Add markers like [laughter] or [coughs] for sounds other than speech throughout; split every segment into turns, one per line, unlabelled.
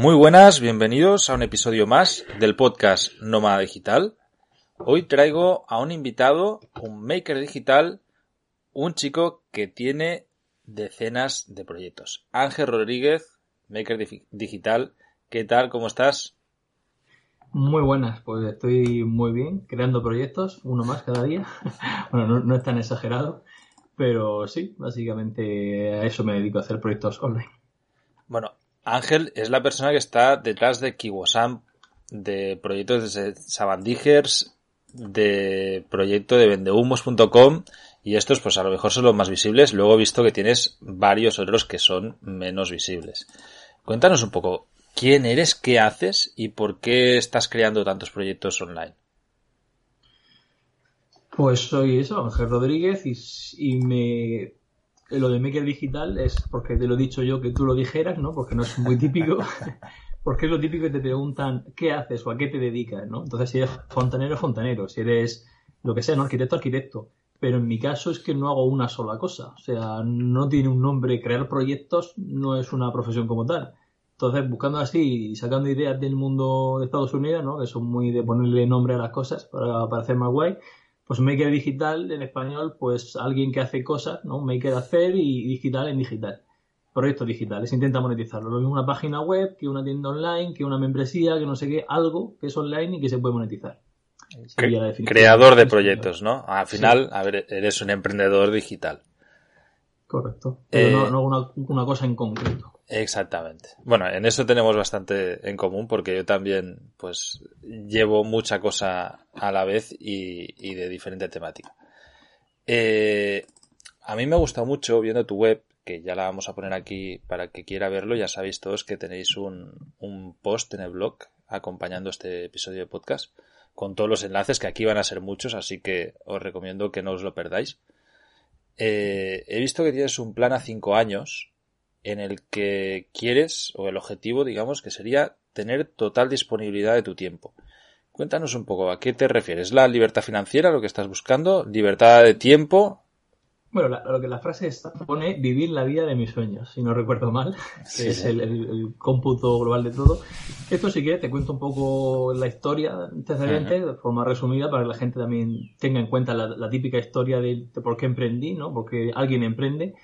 Muy buenas, bienvenidos a un episodio más del podcast Nómada Digital. Hoy traigo a un invitado, un maker digital, un chico que tiene decenas de proyectos. Ángel Rodríguez, maker digital. ¿Qué tal? ¿Cómo estás?
Muy buenas, pues estoy muy bien, creando proyectos, uno más cada día. [laughs] bueno, no, es tan exagerado, pero sí, básicamente a eso me dedico a hacer proyectos online.
Bueno, Ángel es la persona que está detrás de Kiwosam, de proyectos de Sabandijers, de proyecto de vendehumos.com y estos pues a lo mejor son los más visibles. Luego he visto que tienes varios otros que son menos visibles. Cuéntanos un poco, ¿quién eres, qué haces y por qué estás creando tantos proyectos online?
Pues soy eso, Ángel Rodríguez y me lo de Maker Digital es porque te lo he dicho yo que tú lo dijeras, ¿no? Porque no es muy típico. [laughs] porque es lo típico que te preguntan qué haces o a qué te dedicas, ¿no? Entonces, si eres fontanero, fontanero. Si eres lo que sea, ¿no? Arquitecto, arquitecto. Pero en mi caso es que no hago una sola cosa. O sea, no tiene un nombre. Crear proyectos no es una profesión como tal. Entonces, buscando así y sacando ideas del mundo de Estados Unidos, ¿no? Que son muy de ponerle nombre a las cosas para, para hacer más guay pues maker digital en español, pues alguien que hace cosas, ¿no? Maker hacer y digital en digital. Proyectos digitales, intenta monetizarlo. Lo mismo una página web, que una tienda online, que una membresía, que no sé qué, algo que es online y que se puede monetizar.
Creador de proyectos, ¿no? Al final, a ver, eres un emprendedor digital.
Correcto. Pero no, no una, una cosa en concreto.
Exactamente. Bueno, en eso tenemos bastante en común porque yo también, pues, llevo mucha cosa a la vez y, de diferente temática. Eh, a mí me ha gustado mucho viendo tu web, que ya la vamos a poner aquí para que quiera verlo. Ya sabéis todos que tenéis un, un post en el blog acompañando este episodio de podcast con todos los enlaces, que aquí van a ser muchos, así que os recomiendo que no os lo perdáis. Eh, he visto que tienes un plan a cinco años en el que quieres, o el objetivo, digamos, que sería tener total disponibilidad de tu tiempo. Cuéntanos un poco, ¿a qué te refieres? ¿La libertad financiera, lo que estás buscando? ¿Libertad de tiempo?
Bueno, lo que la frase está, pone vivir la vida de mis sueños, si no recuerdo mal, [laughs] que es el, cómputo global de todo. Esto sí que te cuento un poco la historia antecedente, de forma resumida, para que la gente también tenga en cuenta la, típica historia de, de, por qué emprendí, ¿no? Porque alguien emprende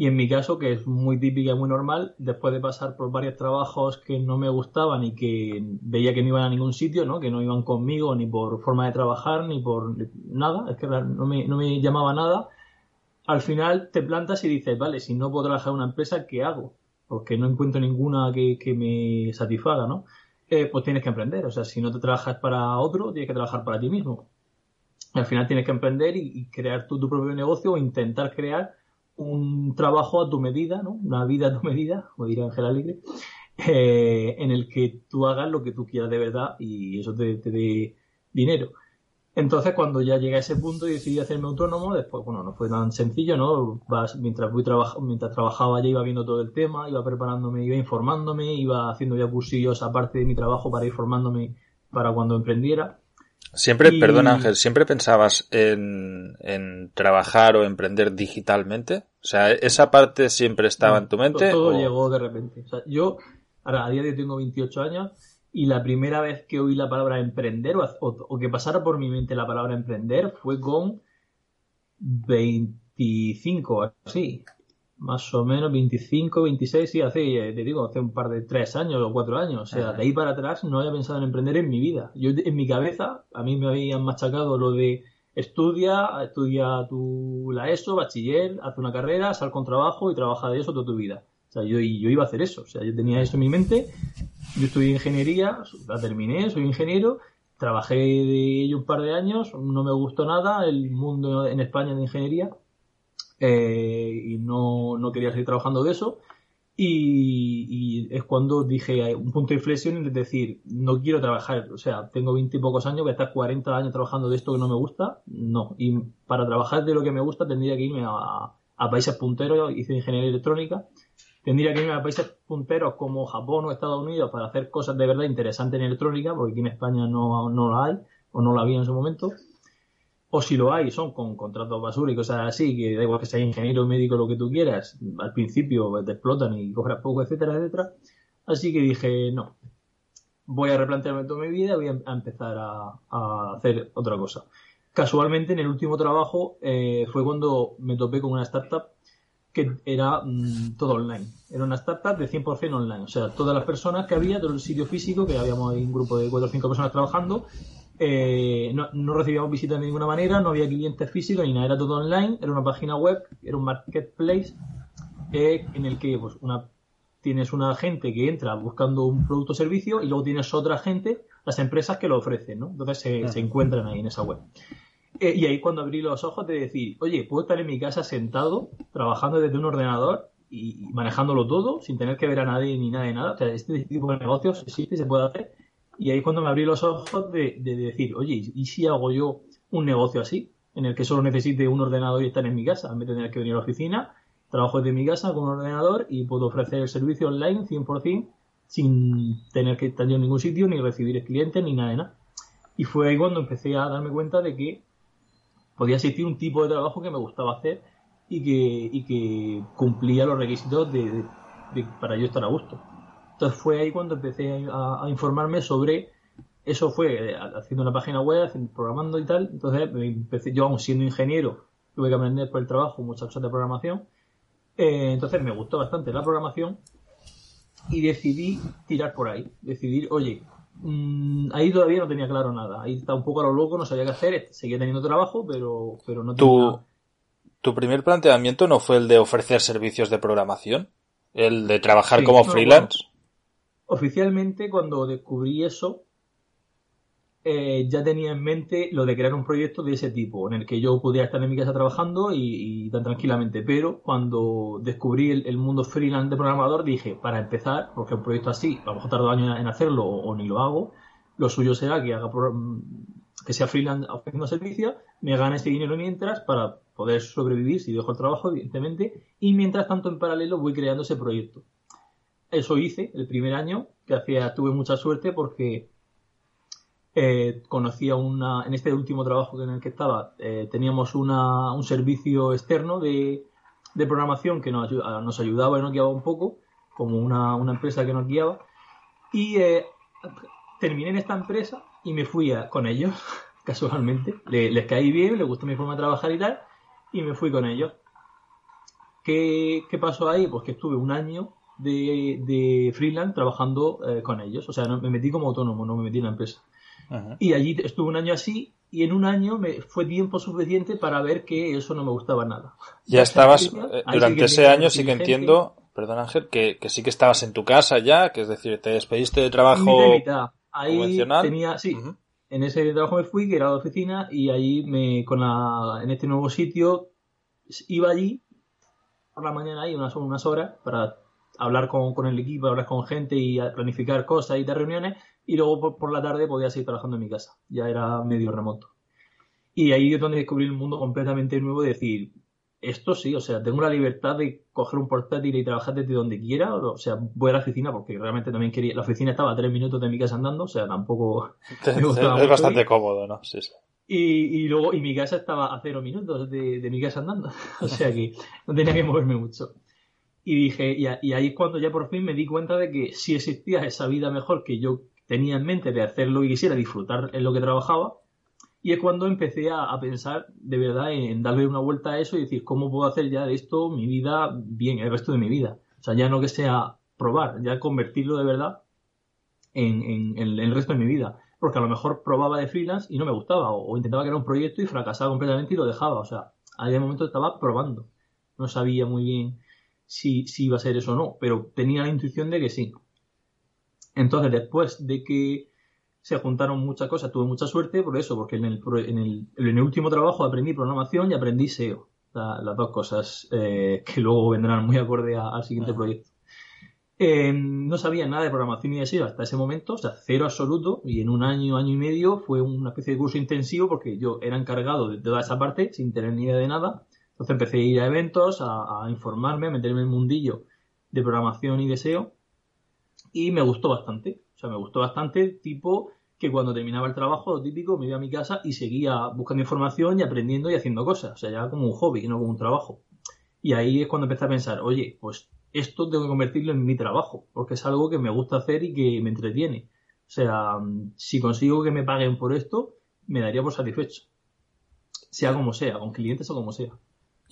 y en mi caso, que es muy típica y muy normal, después de pasar por varios trabajos que no me gustaban y que veía que no iban a ningún sitio, ¿no? que no iban conmigo ni por forma de trabajar ni por nada, es que no me, no me llamaba nada, al final te plantas y dices, vale, si no puedo trabajar en una empresa, ¿qué hago? Porque no encuentro ninguna que, que me satisfaga, ¿no? Eh, pues tienes que emprender. O sea, si no te trabajas para otro, tienes que trabajar para ti mismo. Al final tienes que emprender y, crear tu propio negocio o intentar crear un trabajo a tu medida, ¿no? Una vida a tu medida, como diría Ángel Alegre, eh, en el que tú hagas lo que tú quieras de verdad y eso te, dé dinero. Entonces, cuando ya llegué a ese punto y decidí hacerme autónomo, después, bueno, no fue tan sencillo, ¿no? Vas, mientras, voy mientras trabajaba ya iba viendo todo el tema, iba preparándome, iba informándome, iba haciendo ya cursillos aparte de mi trabajo para ir formándome para cuando emprendiera.
Siempre, perdón Ángel, ¿siempre pensabas en, en, trabajar o emprender digitalmente? O sea, ¿esa parte siempre estaba en tu mente?
Todo, llegó de repente. O sea, yo, ahora, a día de hoy tengo 28 años y la primera vez que oí la palabra emprender o, o, que pasara por mi mente la palabra emprender fue con 25, así más o menos 25, 26, sí, hace, eh, te digo, hace un par de tres años o cuatro años. O sea, de ahí para atrás no había pensado en emprender en mi vida. Yo, en mi cabeza, a mí me habían machacado lo de estudia, estudia tu, la ESO, bachiller, haz una carrera, sal con trabajo y trabaja de eso toda tu vida. O sea, yo, yo iba a hacer eso. O sea, yo tenía eso en mi mente. Yo estudié ingeniería, la terminé, soy ingeniero. Trabajé de ello un par de años, no me gustó nada el mundo en España de ingeniería eh, y no, no, quería seguir trabajando de eso. Y, es cuando dije un punto de inflexión es decir, no quiero trabajar, o sea, tengo 20 y pocos años, voy a estar 40 años trabajando de esto que no me gusta, no. Y para trabajar de lo que me gusta tendría que irme a, a países punteros, hice ingeniería electrónica, tendría que irme a países punteros como Japón o Estados Unidos para hacer cosas de verdad interesantes en electrónica, porque aquí en España no, no la hay, o no la había en su momento o si lo hay, son con contratos basura y cosas así, que da igual que sea ingeniero, médico, lo que tú quieras, al principio te explotan y cobras poco, etcétera, etcétera. Así que dije, no, voy a replantearme toda mi vida, voy a empezar a, hacer otra cosa. Casualmente, en el último trabajo eh, fue cuando me topé con una startup que era mm, todo online. Era una startup de 100% online. O sea, todas las personas que había, todo el sitio físico, que habíamos ahí un grupo de 4 o 5 personas trabajando, eh, no, no, recibíamos visitas de ninguna manera, no había clientes físicos ni nada, era todo online, era una página web, era un marketplace eh, en el que pues, una, tienes una gente que entra buscando un producto o servicio y luego tienes otra gente, las empresas que lo ofrecen, ¿no? Entonces se, se encuentran ahí en esa web. Eh, y ahí cuando abrí los ojos de decir, oye, puedo estar en mi casa sentado, trabajando desde un ordenador y, manejándolo todo, sin tener que ver a nadie ni nada de nada. O sea, este tipo de negocios existe y se puede hacer. Y ahí cuando me abrí los ojos de, decir, oye, ¿y si hago yo un negocio así? En el que solo necesite un ordenador y estar en mi casa, en vez de tener que venir a la oficina, trabajo desde mi casa con un ordenador y puedo ofrecer el servicio online 100% sin tener que estar yo en ningún sitio, ni recibir clientes, ni nada de nada. Y fue ahí cuando empecé a darme cuenta de que podía existir un tipo de trabajo que me gustaba hacer y que, que cumplía los requisitos de, para yo estar a gusto. Entonces fue ahí cuando empecé a, informarme sobre eso fue eh, haciendo una página web, programando y tal. Entonces empecé, yo aún siendo ingeniero, tuve que aprender por el trabajo muchas cosas de programación. Eh, entonces me gustó bastante la programación y decidí tirar por ahí. Decidir, oye, Mm, ahí todavía no tenía claro nada. Ahí está un poco a lo loco, no sabía qué hacer. Seguía teniendo trabajo, pero, pero no
tenía. ¿Tu, primer planteamiento no fue el de ofrecer servicios de programación? ¿El de trabajar como freelance?
Oficialmente, cuando descubrí eso, eh, ya tenía en mente lo de crear un proyecto de ese tipo, en el que yo pudiera estar en mi casa trabajando y, tan tranquilamente. Pero cuando descubrí el, mundo freelance de programador, dije, para empezar, porque un proyecto así, a lo mejor tardo años en hacerlo o, ni lo hago, lo suyo será que haga que sea freelance ofreciendo servicios, me gane este dinero mientras para poder sobrevivir si dejo el trabajo, evidentemente, y mientras tanto en paralelo voy creando ese proyecto. Eso hice el primer año, que hacía, tuve mucha suerte porque eh, conocía una, en este último trabajo en el que estaba, eh, teníamos una, un servicio externo de, de programación que nos, ayudaba y nos guiaba un poco, como una, una empresa que nos guiaba. Y eh, terminé en esta empresa y me fui con ellos, [laughs] casualmente. les caí bien, les gustó mi forma de trabajar y tal, y me fui con ellos. ¿Qué, qué pasó ahí? Pues que estuve un año de, de freelance trabajando eh, con ellos. O sea, me metí como autónomo, no me metí en la empresa. Y allí estuve un año así y en un año me fue tiempo suficiente para ver que eso no me gustaba nada.
Ya estabas, eh, durante ese año sí que entiendo, perdón Ángel, que, sí que estabas en tu casa ya, que es decir, te despediste de trabajo
Ahí tenía, sí, en ese trabajo me fui, que era la oficina, y ahí me, con la, en este nuevo sitio, iba allí por la mañana ahí unas, unas horas para hablar con, con el equipo, hablar con gente y planificar cosas y de reuniones y luego por, la tarde podía seguir trabajando en mi casa. Ya era medio remoto. Y ahí es donde descubrí un mundo completamente nuevo de decir, esto sí, o sea, tengo la libertad de coger un portátil y trabajar desde donde quiera, o sea, voy a la oficina porque realmente también quería, la oficina estaba a tres minutos de mi casa andando, o sea, tampoco... [laughs]
es bastante cómodo, ¿no? Sí, sí.
Y, y, luego, y mi casa estaba a cero minutos de, de mi casa andando, [laughs] o sea que no tenía que moverme mucho. Y dije, y, y ahí es cuando ya por fin me di cuenta de que sí existía esa vida mejor que yo tenía en mente de hacer lo que quisiera, disfrutar en lo que trabajaba. Y es cuando empecé a, pensar de verdad en, darle una vuelta a eso y decir, ¿cómo puedo hacer ya de esto mi vida bien, el resto de mi vida? O sea, ya no que sea probar, ya convertirlo de verdad en, el resto de mi vida. Porque a lo mejor probaba de freelance y no me gustaba, o, intentaba crear un proyecto y fracasaba completamente y lo dejaba. O sea, a ese momento estaba probando. No sabía muy bien si, si iba a ser eso o no, pero tenía la intuición de que sí. Entonces, después de que se juntaron muchas cosas, tuve mucha suerte por eso, porque en el, en el, en el último trabajo aprendí programación y aprendí SEO, las dos cosas eh, que luego vendrán muy acorde al siguiente proyecto. Eh, no sabía nada de programación y de SEO hasta ese momento, o sea, cero absoluto, y en un año, año y medio fue una especie de curso intensivo porque yo era encargado de toda esa parte sin tener ni idea de nada. Entonces empecé a ir a eventos, a, informarme, a meterme en el mundillo de programación y de SEO y me gustó bastante. O sea, me gustó bastante, tipo que cuando terminaba el trabajo, lo típico, me iba a mi casa y seguía buscando información y aprendiendo y haciendo cosas. O sea, ya como un hobby, no como un trabajo. Y ahí es cuando empecé a pensar, oye, pues esto tengo que convertirlo en mi trabajo, porque es algo que me gusta hacer y que me entretiene. O sea, si consigo que me paguen por esto, me daría por satisfecho. Sea como sea, con clientes o como sea.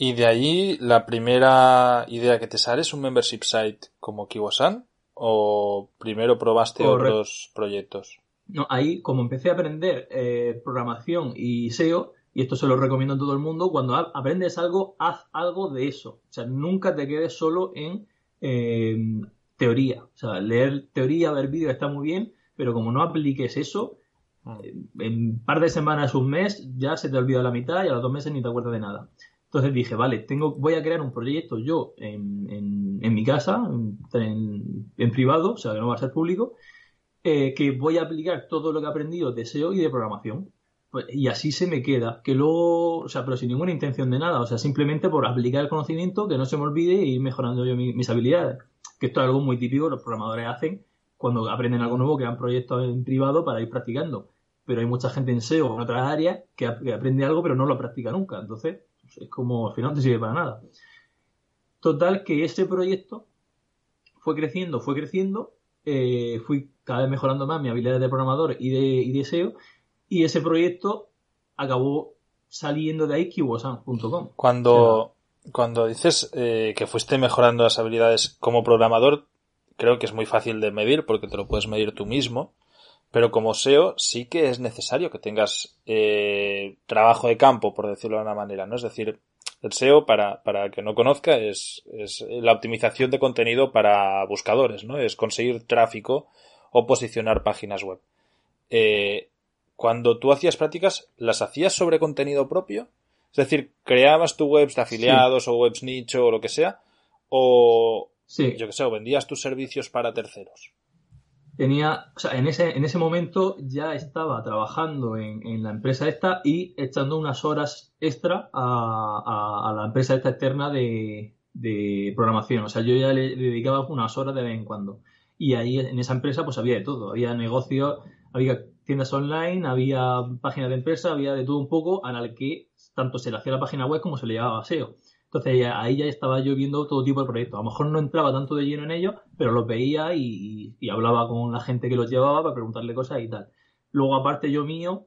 Y de ahí la primera idea que te sale es un membership site como Kibosan o primero probaste otros proyectos.
No, ahí como empecé a aprender eh, programación y SEO, y esto se lo recomiendo a todo el mundo, cuando aprendes algo, haz algo de eso. O sea, nunca te quedes solo en em, teoría. O sea, leer teoría, ver vídeos está muy bien, pero como no apliques eso, ah. en un par de semanas, un mes, ya se te olvida la mitad y a los dos meses ni te acuerdas de nada. Entonces dije, vale, tengo, voy a crear un proyecto yo en, mi casa, en, privado, o sea, que no va a ser público, eh, que voy a aplicar todo lo que he aprendido de SEO y de programación. Pues, y así se me queda, que luego, o sea, pero sin ninguna intención de nada, o sea, simplemente por aplicar el conocimiento, que no se me olvide y ir mejorando yo mis, habilidades. Que esto es algo muy típico, los programadores hacen cuando aprenden algo nuevo, crean proyectos en privado para ir practicando. Pero hay mucha gente en SEO en otras áreas que aprende algo pero no lo practica nunca. Entonces, es como al final no te sirve para nada. Total, que ese proyecto fue creciendo, fue creciendo, eh, fui cada vez mejorando más mi habilidad de programador y de, y de SEO, y ese proyecto acabó saliendo de ahí kiwosan.com.
Cuando, cuando dices eh, que fuiste mejorando las habilidades como programador, creo que es muy fácil de medir porque te lo puedes medir tú mismo. Pero como SEO sí que es necesario que tengas eh, trabajo de campo, por decirlo de una manera, ¿no? Es decir, el SEO, para, para que no conozca, es, es la optimización de contenido para buscadores, ¿no? Es conseguir tráfico o posicionar páginas web. Eh, cuando tú hacías prácticas, ¿las hacías sobre contenido propio? Es decir, creabas tu webs de afiliados o webs nicho o lo que sea, o yo que sé, o vendías tus servicios para terceros
tenía, o sea, en ese, en ese momento ya estaba trabajando en, la empresa esta y echando unas horas extra a, la empresa esta externa de, programación. O sea, yo ya le, dedicaba unas horas de vez en cuando. Y ahí en esa empresa pues había de todo. Había negocios, había tiendas online, había páginas de empresa, había de todo un poco, al que tanto se le hacía la página web como se le llevaba SEO. Entonces ahí ya estaba yo viendo todo tipo de proyectos. A lo mejor no entraba tanto de lleno en ellos, pero los veía y, hablaba con la gente que los llevaba para preguntarle cosas y tal. Luego, aparte yo mío,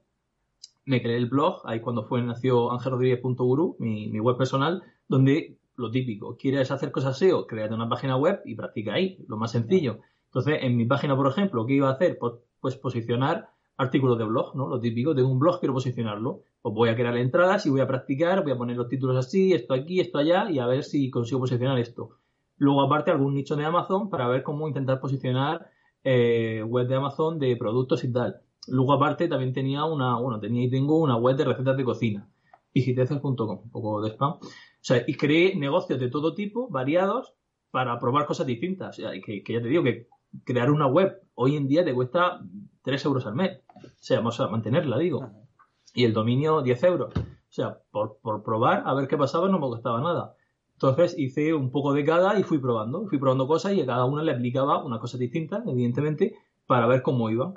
me creé el blog, ahí cuando fue nació angelrodríguez.guru, mi, mi web personal, donde lo típico, quieres hacer cosas SEO, créate una página web y practica ahí, lo más sencillo. Entonces, en mi página, por ejemplo, ¿qué iba a hacer? Pues, pues posicionar artículos de blog, ¿no? Lo típico, tengo un blog, quiero posicionarlo. Pues voy a crear entradas y voy a practicar, voy a poner los títulos así, esto aquí, esto allá, y a ver si consigo posicionar esto. Luego, aparte, algún nicho de Amazon para ver cómo intentar posicionar eh, web de Amazon de productos y tal. Luego, aparte, también tenía una, bueno, tenía y tengo una web de recetas de cocina, digiteces.com, un poco de spam. O sea, y creé negocios de todo tipo, variados, para probar cosas distintas. O sea, que, que ya te digo que crear una web hoy en día te cuesta 3 euros al mes. O sea, vamos a mantenerla, digo. Y el dominio 10 euros. O sea, por, por probar a ver qué pasaba no me costaba nada. Entonces hice un poco de cada y fui probando. Fui probando cosas y a cada una le aplicaba una cosa distinta, evidentemente, para ver cómo iban.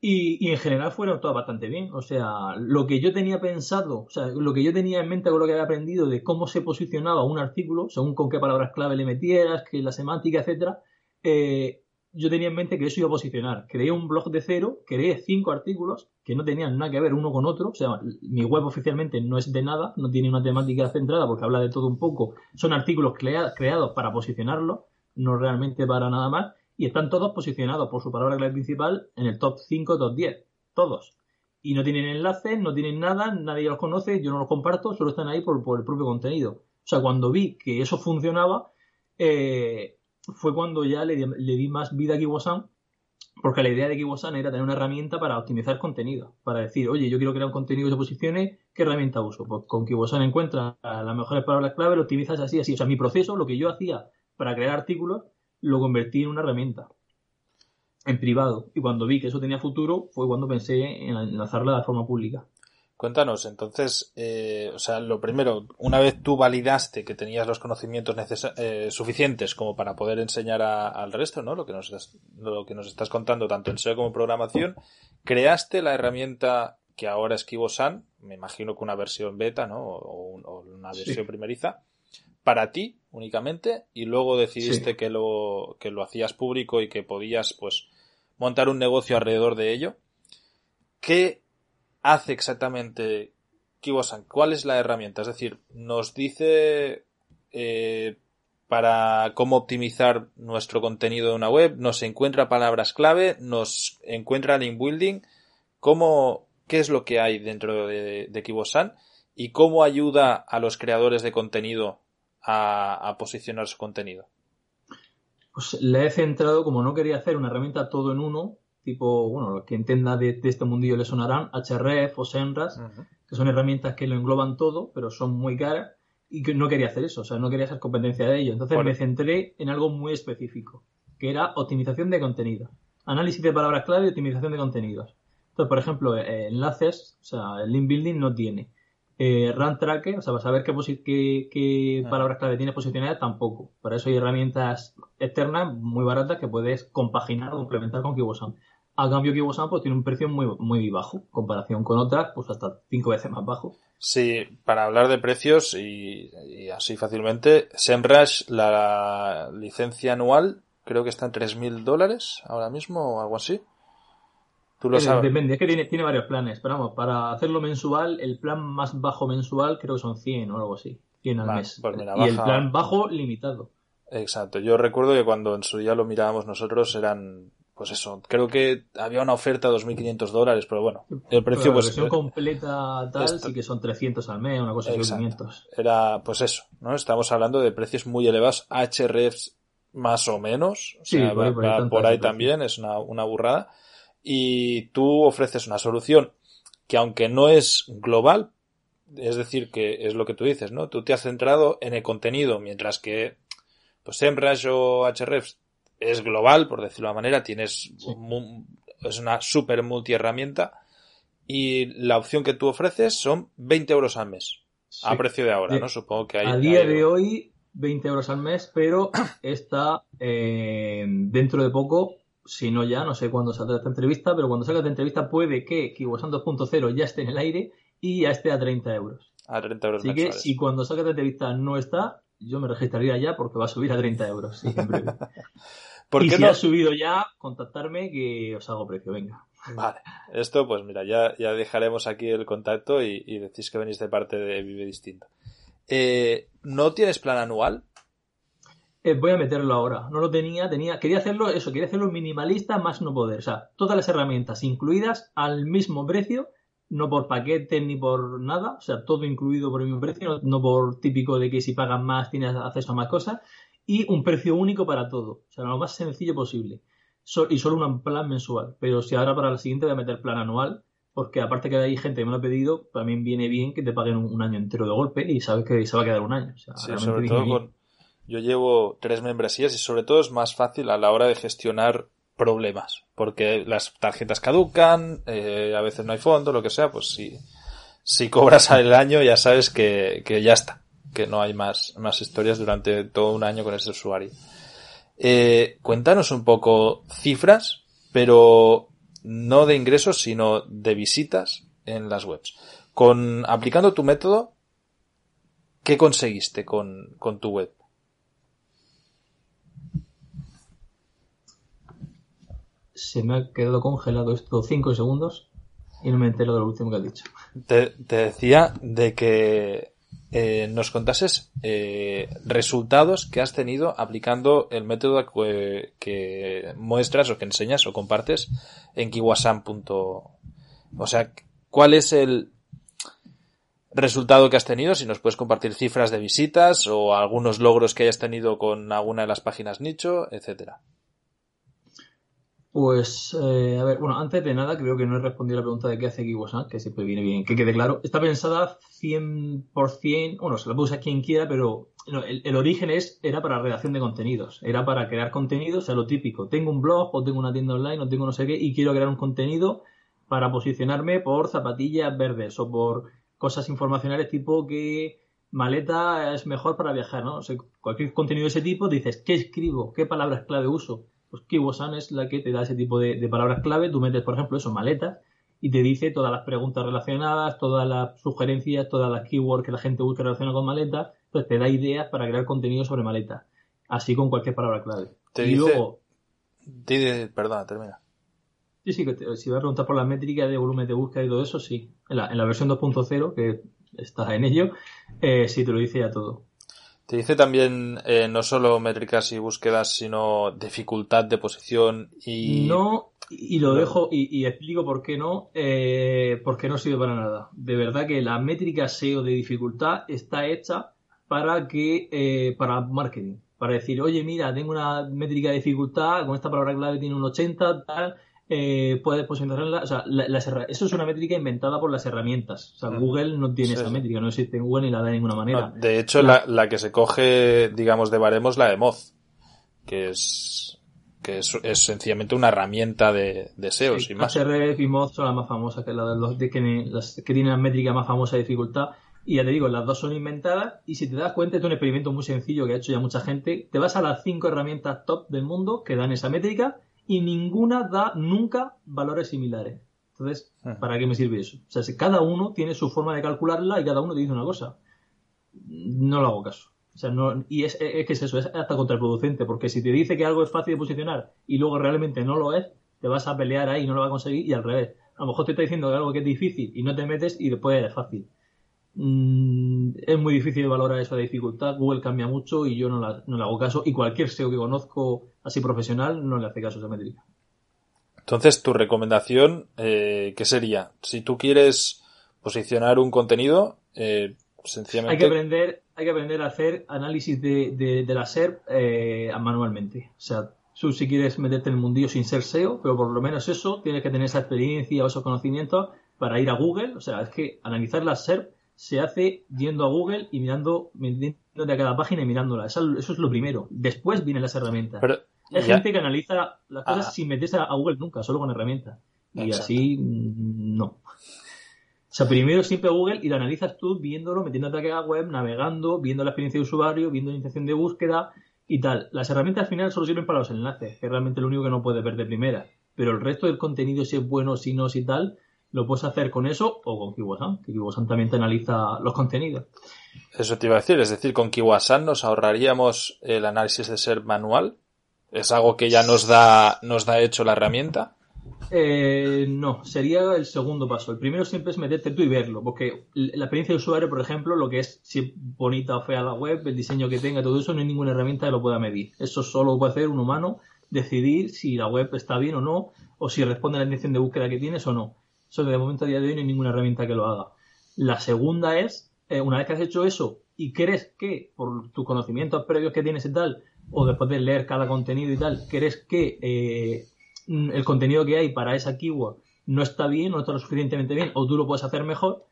Y, y, en general fueron todas bastante bien. O sea, lo que yo tenía pensado, o sea, lo que yo tenía en mente con lo que había aprendido de cómo se posicionaba un artículo, según con qué palabras clave le metieras, que la semántica, etcétera, eh, yo tenía en mente que eso iba a posicionar. Creé un blog de cero, creé cinco artículos que no tenían nada que ver uno con otro. O sea, mi web oficialmente no es de nada, no tiene una temática centrada porque habla de todo un poco. Son artículos creados para posicionarlo, no realmente para nada más. Y están todos posicionados por su palabra clave principal en el top 5, top 10. Todos. Y no tienen enlaces, no tienen nada, nadie los conoce, yo no los comparto, solo están ahí por, por el propio contenido. O sea, cuando vi que eso funcionaba, eh, fue cuando ya le, di más vida a Kiwosan, porque la idea de Kiwosan era tener una herramienta para optimizar contenido, para decir, oye, yo quiero crear un contenido que se posicione, ¿qué herramienta uso? Pues con Kiwosan encuentras las mejores palabras clave, lo optimizas así, así. O sea, mi proceso, lo que yo hacía para crear artículos, lo convertí en una herramienta en privado. Y cuando vi que eso tenía futuro, fue cuando pensé en lanzarla de forma pública.
Cuéntanos, entonces, eh, o sea, lo primero, una vez tú validaste que tenías los conocimientos eh, suficientes como para poder enseñar al resto, ¿no? Lo que, nos, lo que nos estás contando, tanto en SEO como programación, creaste la herramienta que ahora es KiboSan, me imagino que una versión beta, ¿no? O, una versión primeriza, para ti únicamente y luego decidiste que, lo, que lo hacías público y que podías pues montar un negocio alrededor de ello. ¿Qué hace exactamente Kibosan? ¿Cuál es la herramienta? Es decir, nos dice eh, para cómo optimizar nuestro contenido en una web, nos encuentra palabras clave, nos encuentra link building, cómo, qué es lo que hay dentro de, de Kibosan y cómo ayuda a los creadores de contenido a, posicionar su contenido.
Pues le he centrado, como no quería hacer una herramienta todo en uno, tipo, bueno, los que entienda de, este mundillo le sonarán, HRF o Senras, que son herramientas que lo engloban todo, pero son muy caras y que no quería hacer eso, o sea, no quería hacer competencia de ello. Entonces me centré en algo muy específico, que era optimización de contenido. Análisis de palabras clave y optimización de contenidos. Entonces, por ejemplo, eh, enlaces, o sea, el link building no tiene. Eh, Run Tracker, o sea, para saber qué, qué, ah. palabras clave tiene posicionadas, tampoco. Para eso hay herramientas externas muy baratas que puedes compaginar o complementar con KiboSam. A cambio, KiboSam pues, tiene un precio muy, muy bajo, comparación con otras, pues hasta cinco veces más bajo.
Sí, para hablar de precios y, así fácilmente, SEMrush, la licencia anual, creo que está en 3.000 dólares ahora mismo o algo así.
Tú lo eh, sabes. Depende, es que tiene, tiene varios planes, pero vamos, para hacerlo mensual, el plan más bajo mensual creo que son 100 o algo así, 100 al mes. Pues y el plan bajo limitado.
Exacto, yo recuerdo que cuando en su día lo mirábamos nosotros eran pues eso, creo que había una oferta de 2.500 dólares, pero bueno, el precio pues...
La versión completa tal sí que son 300 al mes, una cosa así, 500.
Era pues eso, ¿no? Estamos hablando de precios muy elevados, HRFs más o menos, o sea, por ahí, también, es una, una burrada, y tú ofreces una solución que aunque no es global, es decir, que es lo que tú dices, ¿no? Tú te has centrado en el contenido, mientras que pues SEMrush o HRFs es global, por decirlo de una manera, tienes es una super multi herramienta y la opción que tú ofreces son 20 euros al mes a precio de ahora, ¿no? Supongo que hay.
A día de hoy 20 euros al mes, pero [coughs] está eh, dentro de poco, si no ya, no sé cuándo saldrá esta entrevista, pero cuando salga esta entrevista puede que Kiwasan 2.0 ya esté en el aire y ya esté a 30 euros.
A 30 euros
Así que si cuando salga esta entrevista no está, yo me registraría ya porque va a subir a 30 euros. Sí, [laughs] y si ha subido ya, contactarme que os hago precio, venga.
Vale, esto pues mira, ya, ya dejaremos aquí el contacto y, decís que venís de parte de Vive Distinto. Eh, ¿No tienes plan anual?
Eh, voy a meterlo ahora. No lo tenía, tenía, quería hacerlo eso, quería hacerlo minimalista más no poder. O sea, todas las herramientas incluidas al mismo precio, no por paquete ni por nada, o sea, todo incluido por el mismo precio, no, no por típico de que si pagas más tienes acceso a más cosas y un precio único para todo. O sea, lo más sencillo posible. y solo un plan mensual. Pero si ahora para la siguiente voy a meter plan anual, porque aparte que hay gente que me lo ha pedido, también viene bien que te paguen un, año entero de golpe y sabes que se va a quedar un año.
sí, sobre todo con... Yo llevo tres membresías y sobre todo es más fácil a la hora de gestionar problemas, porque las tarjetas caducan, eh, a veces no hay fondo, lo que sea, pues si, si cobras al año ya sabes que, que ya está que no hay más, más historias durante todo un año con ese usuario. Eh, cuéntanos un poco cifras, pero no de ingresos, sino de visitas en las webs. Con, aplicando tu método, ¿qué conseguiste con, con tu web?
Se me ha quedado congelado esto 5 segundos y no me entero de lo último que has dicho.
Te, te decía de que eh, nos contases eh, resultados que has tenido aplicando el método que, muestras o que enseñas o compartes en kiwasan. O sea, ¿cuál es el resultado que has tenido? Si nos puedes compartir cifras de visitas o algunos logros que hayas tenido con alguna de las páginas nicho, etcétera.
Pues, eh, a ver, bueno, antes de nada creo que no he respondido a la pregunta de qué hace Kiwasan, que siempre viene bien que quede claro. Está pensada 100%, bueno, se la puede usar quien quiera, pero el, origen es, era para redacción de contenidos, era para crear contenidos, o sea, lo típico. Tengo un blog o tengo una tienda online o tengo no sé qué y quiero crear un contenido para posicionarme por zapatillas verdes o por cosas informacionales tipo que maleta es mejor para viajar, ¿no? O sea, cualquier contenido de ese tipo dices, ¿qué escribo? ¿Qué palabras clave uso? Pues Kiwosan es la que te da ese tipo de, palabras clave. Tú metes, por ejemplo, eso, maletas, y te dice todas las preguntas relacionadas, todas las sugerencias, todas las keywords que la gente busca relacionadas con maletas, Entonces te da ideas para crear contenido sobre maleta. Así con cualquier palabra clave.
Te
y
dice-
luego,
Perdona, termina.
sí, sí, que te- si vas a preguntar por las métricas de volumen de búsqueda y todo eso, sí. En la, en la versión 2.0, que estás en ello, eh, sí te lo dice ya todo.
Te dice también eh, no solo métricas y búsquedas, sino dificultad de posición y...
No, y lo dejo y, y explico por qué no, eh, porque no sirve para nada. De verdad que la métrica SEO de dificultad está hecha para que, eh, para marketing, para decir, oye, mira, tengo una métrica de dificultad, con esta palabra clave tiene un 80, tal, eh, puedes posicionarla, o sea, la- herra- eso es una métrica inventada por las herramientas. O sea,
Mm.
Google no tiene
Sí,
esa
sí.
métrica, no existe en Google ni la da de ninguna manera.
No, de hecho, la, la que se coge, digamos, de baremo es la de Moz, que es, que es, es sencillamente una herramienta de, de SEO,
Sí,
sin más.
Y Moz son las más famosas, que, la de los, de que, las que tienen la métrica más famosa de dificultad. Y ya te digo, las dos son inventadas. Y si te das cuenta, es un experimento muy sencillo que ha hecho ya mucha gente. Te vas a las cinco herramientas top del mundo que dan esa métrica y ninguna da nunca valores similares. Entonces. ¿para qué me sirve eso? O sea, si cada uno tiene su forma de calcularla y cada uno te dice una cosa. No lo hago caso. O sea, no, y es, es que es eso, es hasta contraproducente, porque si te dice que algo es fácil de posicionar y luego realmente no lo es, te vas a pelear ahí y no lo vas a conseguir y al revés. A lo mejor te está diciendo que algo que es difícil y no te metes y después es fácil. Mm, es muy difícil valorar esa dificultad. Google cambia mucho y yo no, la- no le hago caso. Y cualquier SEO que conozco así profesional no le hace caso a esa métrica.
Entonces, tu recomendación, eh, ¿qué sería? Si tú quieres posicionar un contenido, eh, sencillamente...
Hay que aprender, hay que aprender a hacer análisis de, de, de la SERP eh, manualmente. O sea, tú si quieres meterte en el mundillo sin ser SEO, pero por lo menos eso, tienes que tener esa experiencia o esos conocimientos para ir a Google. O sea, es que analizar la SERP se hace yendo a Google y mirando, metiéndote a cada página y mirándola. Eso, eso es lo primero. Después vienen las herramientas.
Pero,
Hay
ya-
gente que analiza las cosas
Ah.
sin meterse a Google nunca, solo con herramientas. Y
Exacto.
así, mm, no. O sea, primero siempre a Google y lo analizas tú viéndolo, metiéndote a cada web, navegando, viendo la experiencia de usuario, viendo la intención de búsqueda y tal. Las herramientas al final solo sirven para los enlaces, que es realmente lo único que no puedes ver de primera. Pero el resto del contenido, si es bueno, si no, si tal, lo puedes hacer con eso o con Kiwasan, que Kiwasan también te analiza los contenidos.
Eso te iba a decir, es decir, con Kiwasan nos ahorraríamos el análisis de ser manual. Es algo que ya nos da, nos da hecho la herramienta.
Eh, no, sería el segundo paso. El primero siempre es meterte tú y verlo, porque la experiencia de usuario, por ejemplo, lo que es si es bonita o fea la web, el diseño que tenga, todo eso, no hay ninguna herramienta que lo pueda medir. Eso solo puede hacer un humano, decidir si la web está bien o no, o si responde a la intención de búsqueda que tienes o no. Eso de momento a día de hoy no hay ninguna herramienta que lo haga. La segunda es, eh, una vez que has hecho eso y crees que, por tus conocimientos previos que tienes y tal, o después de leer cada contenido y tal, crees que eh, mm, el contenido que hay para esa keyword no está bien, no está lo suficientemente bien, o tú lo puedes hacer mejor,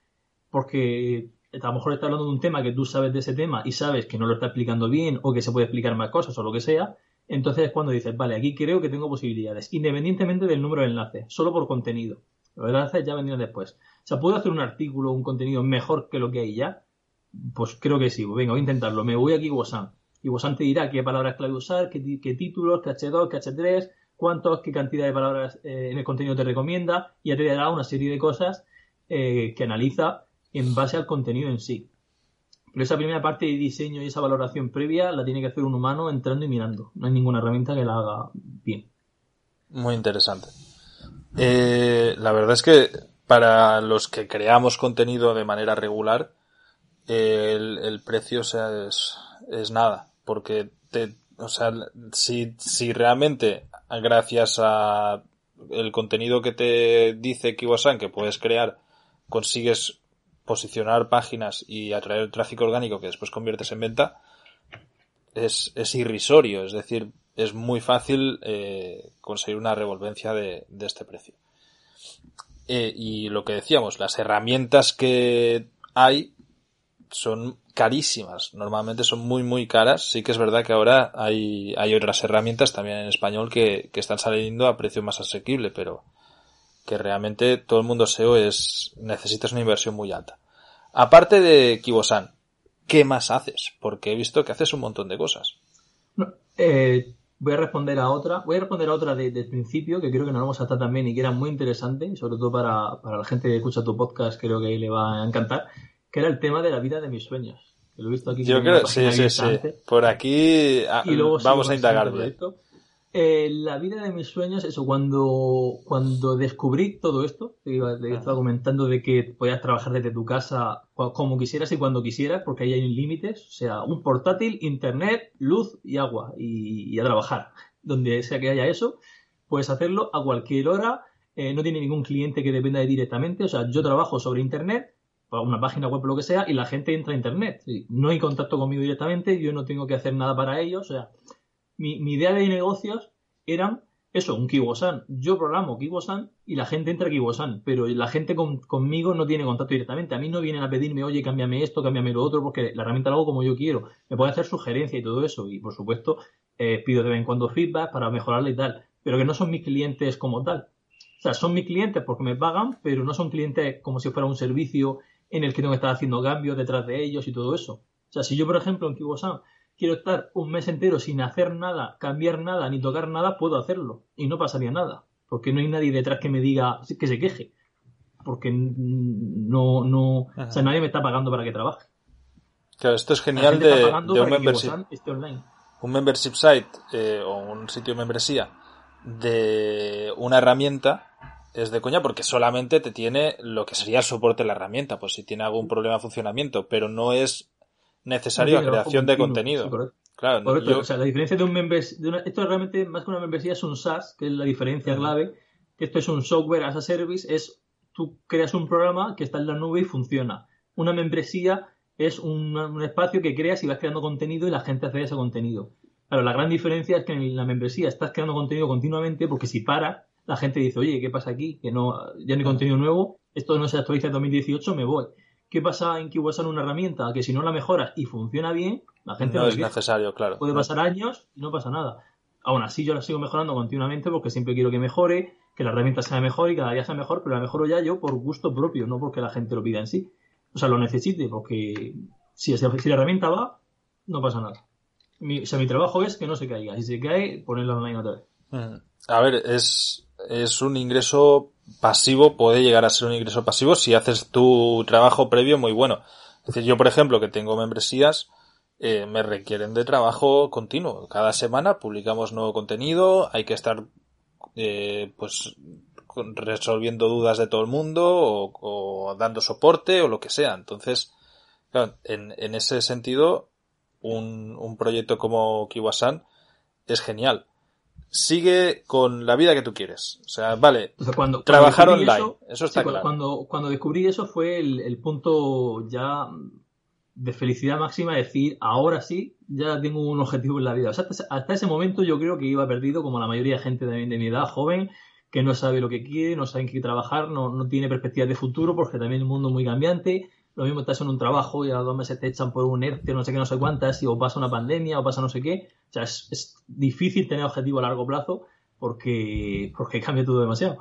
porque a lo mejor está hablando de un tema que tú sabes de ese tema y sabes que no lo está explicando bien o que se puede explicar más cosas o lo que sea, entonces es cuando dices, vale, aquí creo que tengo posibilidades, independientemente del número de enlaces, solo por contenido. Los enlaces ya vendrán después. O sea, ¿puedo hacer un artículo, un contenido mejor que lo que hay ya? Pues creo que sí. Venga, voy a intentarlo. Me voy aquí a Kiwasan. Y Kiwasan te dirá qué palabras clave usar, qué, qué títulos, qué H2, qué H3, cuántos, qué cantidad de palabras eh, en el contenido te recomienda. Y ya te dará una serie de cosas eh, que analiza en base al contenido en sí. Pero esa primera parte de diseño y esa valoración previa la tiene que hacer un humano entrando y mirando. No hay ninguna herramienta que la haga bien.
Muy interesante. Eh, la verdad es que para los que creamos contenido de manera regular, el, el precio o sea, es, es nada. Porque te, o sea, si, si realmente gracias a el contenido que te dice Kiwasan que puedes crear, consigues posicionar páginas y atraer tráfico orgánico que después conviertes en venta, es, es irrisorio. Es decir, es muy fácil eh, conseguir una revolvencia de, de este precio. Eh, y lo que decíamos, las herramientas que hay son carísimas. Normalmente son muy, muy caras. Sí que es verdad que ahora hay, hay otras herramientas también en español que, que están saliendo a precio más asequible, pero que realmente todo el mundo SEO es, necesitas una inversión muy alta. Aparte de Kibosan, ¿qué más haces? Porque he visto que haces un montón de cosas.
Eh, voy a responder a otra. Voy a responder a otra de- principio, que creo que nos vamos a estar también y que era muy interesante, y sobre todo para, para la gente que escucha tu podcast, creo que le va a encantar, que era el tema de la vida de mis sueños. lo he visto aquí.
Yo creo, sí, sí, sí. Por aquí ah, vamos a indagar
eh, la vida de mis sueños, eso, cuando, cuando descubrí todo esto, te iba, estaba comentando de que podías trabajar desde tu casa como quisieras y cuando quisieras, porque ahí hay límites, o sea, un portátil, internet, luz y agua, y, a trabajar. Donde sea que haya eso, puedes hacerlo a cualquier hora, eh, no tiene ningún cliente que dependa de directamente, o sea, yo trabajo sobre internet, una página web o lo que sea, y la gente entra a internet. No hay contacto conmigo directamente, yo no tengo que hacer nada para ellos, o sea, mi, idea de negocios eran eso, un Kibosan. Yo programo Kibosan y la gente entra a Kibosan, pero la gente conmigo no tiene contacto directamente. A mí no vienen a pedirme, oye, cámbiame esto, cámbiame lo otro, porque la herramienta la hago como yo quiero. Me puede hacer sugerencia y todo eso. Y por supuesto, eh, pido de vez en cuando feedback para mejorarla y tal. Pero que no son mis clientes como tal. O sea, son mis clientes porque me pagan, pero no son clientes como si fuera un servicio en el que tengo que estar haciendo cambios detrás de ellos y todo eso. O sea, si yo, por ejemplo, en Kibosan quiero estar un mes entero sin hacer nada, cambiar nada, ni tocar nada, puedo hacerlo. Y no pasaría nada. Porque no hay nadie detrás que me diga que se queje. Porque no, no, o sea, nadie me está pagando para que trabaje.
Claro, esto es genial de, un membership. Un membership site eh, o un sitio de membresía de una herramienta es de coña porque solamente te tiene lo que sería el soporte de la herramienta, pues si tiene algún problema de funcionamiento, pero no es necesario creación de contenido.
claro, o sea, la diferencia de un membresía, esto realmente más que una membresía es un SaaS, que es la diferencia clave. Esto es un software as a service, es tú creas un programa que está en la nube y funciona. Una membresía es un, espacio que creas y vas creando contenido y la gente hace ese contenido. Claro, la gran diferencia es que en la membresía estás creando contenido continuamente porque si para, la gente dice, oye, ¿qué pasa aquí? Que no, ya no hay contenido nuevo, esto no se actualiza en 2018, me voy. ¿Qué pasa en que en una herramienta? Que si no la mejoras y funciona bien, la gente
no es necesario, claro.
Puede pasar años y no pasa nada. Aún así, yo la sigo mejorando continuamente porque siempre quiero que mejore, que la herramienta sea mejor y cada día sea mejor, pero la mejoro ya yo por gusto propio, no porque la gente lo pida en sí. O sea, lo necesite, porque si, si la herramienta va, no pasa nada. Mi, o sea, mi trabajo es que no se caiga. Si se cae, ponerla online otra vez.
A ver, es, es un ingreso pasivo puede llegar a ser un ingreso pasivo si haces tu trabajo previo muy bueno. Es decir, yo, por ejemplo, que tengo membresías, eh, me requieren de trabajo continuo. Cada semana publicamos nuevo contenido, hay que estar, eh, pues, resolviendo dudas de todo el mundo o, dando soporte o lo que sea. Entonces, claro, en, en ese sentido, un, un proyecto como Kiwasan es genial sigue con la vida que tú quieres. O sea, vale,
cuando,
trabajar online, eso, está claro.
Cuando, cuando descubrí eso fue el, punto ya de felicidad máxima, decir, ahora sí, ya tengo un objetivo en la vida. O sea, hasta, ese momento yo creo que iba perdido, como la mayoría de gente de, de mi edad, joven, que no sabe lo que quiere, no sabe en qué trabajar, no, no tiene perspectivas de futuro, porque también el mundo es muy cambiante. Lo mismo estás en un trabajo y a dos meses te echan por un ERTE, no sé qué, no sé cuántas, y o pasa una pandemia o pasa no sé qué. O sea, es, difícil tener objetivo a largo plazo porque, porque [laughs] cambia todo demasiado.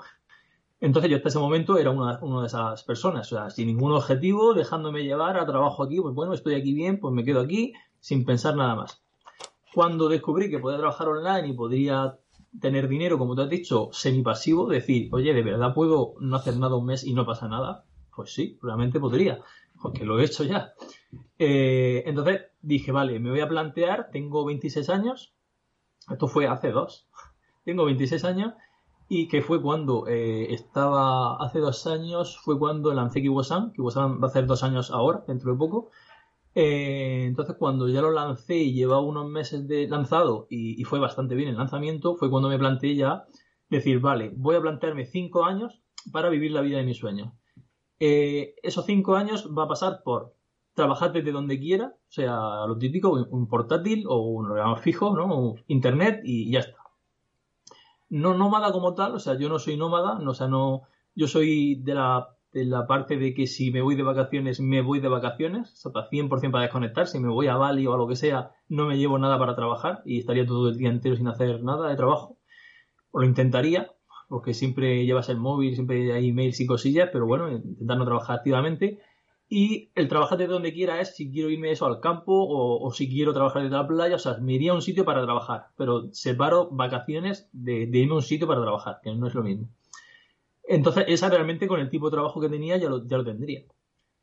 Entonces yo hasta ese momento era una, una, de esas personas, o sea, sin ningún objetivo, dejándome llevar a trabajo aquí, pues bueno, estoy aquí bien, pues me quedo aquí, sin pensar nada más. Cuando descubrí que podía trabajar online y podría tener dinero, como te has dicho, semipasivo, decir, oye, ¿de verdad puedo no hacer nada un mes y no pasa nada? Pues sí, realmente podría porque lo he hecho ya. Eh, entonces dije, vale, me voy a plantear, tengo 26 años, esto fue hace dos, [laughs] tengo 26 años y que fue cuando eh, estaba, hace dos años fue cuando lancé Kiwasan, Kiwasan va a hacer dos años ahora, dentro de poco. Eh, entonces cuando ya lo lancé y llevaba unos meses de lanzado y, y, fue bastante bien el lanzamiento, fue cuando me planteé ya decir, vale, voy a plantearme cinco años para vivir la vida de mis sueños. Eh, esos cinco años va a pasar por trabajar desde donde quiera, o sea, lo típico, un portátil o un ordenador fijo, ¿no? Internet y ya está. No nómada como tal, o sea, yo no soy nómada, no, o sea, no, yo soy de la, parte de que si me voy de vacaciones, me voy de vacaciones, o sea, 100% para desconectar, si me voy a Bali o a lo que sea, no me llevo nada para trabajar y estaría todo el día entero sin hacer nada de trabajo. O lo intentaría, porque siempre llevas el móvil, siempre hay emails y cosillas, pero bueno, intentar no trabajar activamente. Y el trabajar de donde quiera es si quiero irme eso al campo o, si quiero trabajar desde la playa, o sea, me iría a un sitio para trabajar, pero separo vacaciones de, irme a un sitio para trabajar, que no es lo mismo. Entonces, esa realmente con el tipo de trabajo que tenía ya lo, ya lo tendría.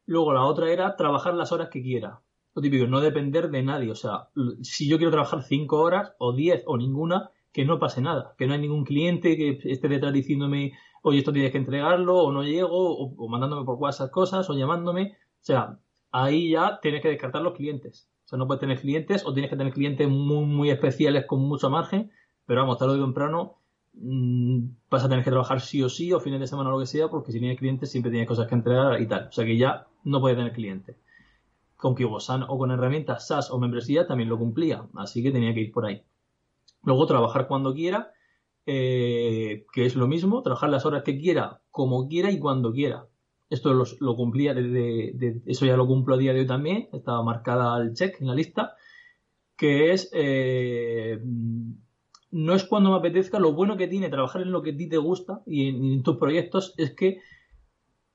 Luego la otra era trabajar las horas que quiera. lo típico, no depender de nadie. O sea, si yo quiero trabajar cinco horas o diez o ninguna, que no pase nada, que no hay ningún cliente que esté detrás diciéndome, oye, esto tienes que entregarlo, o no llego, o, mandándome por WhatsApp cosas, o llamándome. O sea, ahí ya tienes que descartar los clientes. O sea, no puedes tener clientes, o tienes que tener clientes muy, muy especiales con mucho margen, pero vamos, tarde o temprano mmm, vas a tener que trabajar sí o sí, o fines de semana o lo que sea, porque si tienes clientes siempre tienes cosas que entregar y tal. O sea que ya no puedes tener clientes. Con Kibosan o con herramientas SaaS o membresía también lo cumplía, así que tenía que ir por ahí. Luego trabajar cuando quiera, eh, que es lo mismo, trabajar las horas que quiera, como quiera y cuando quiera. Esto lo, cumplía desde, eso ya lo cumplo a día de hoy también, estaba marcada al check en la lista, que es eh, no es cuando me apetezca, lo bueno que tiene trabajar en lo que a ti te gusta y en, tus proyectos es que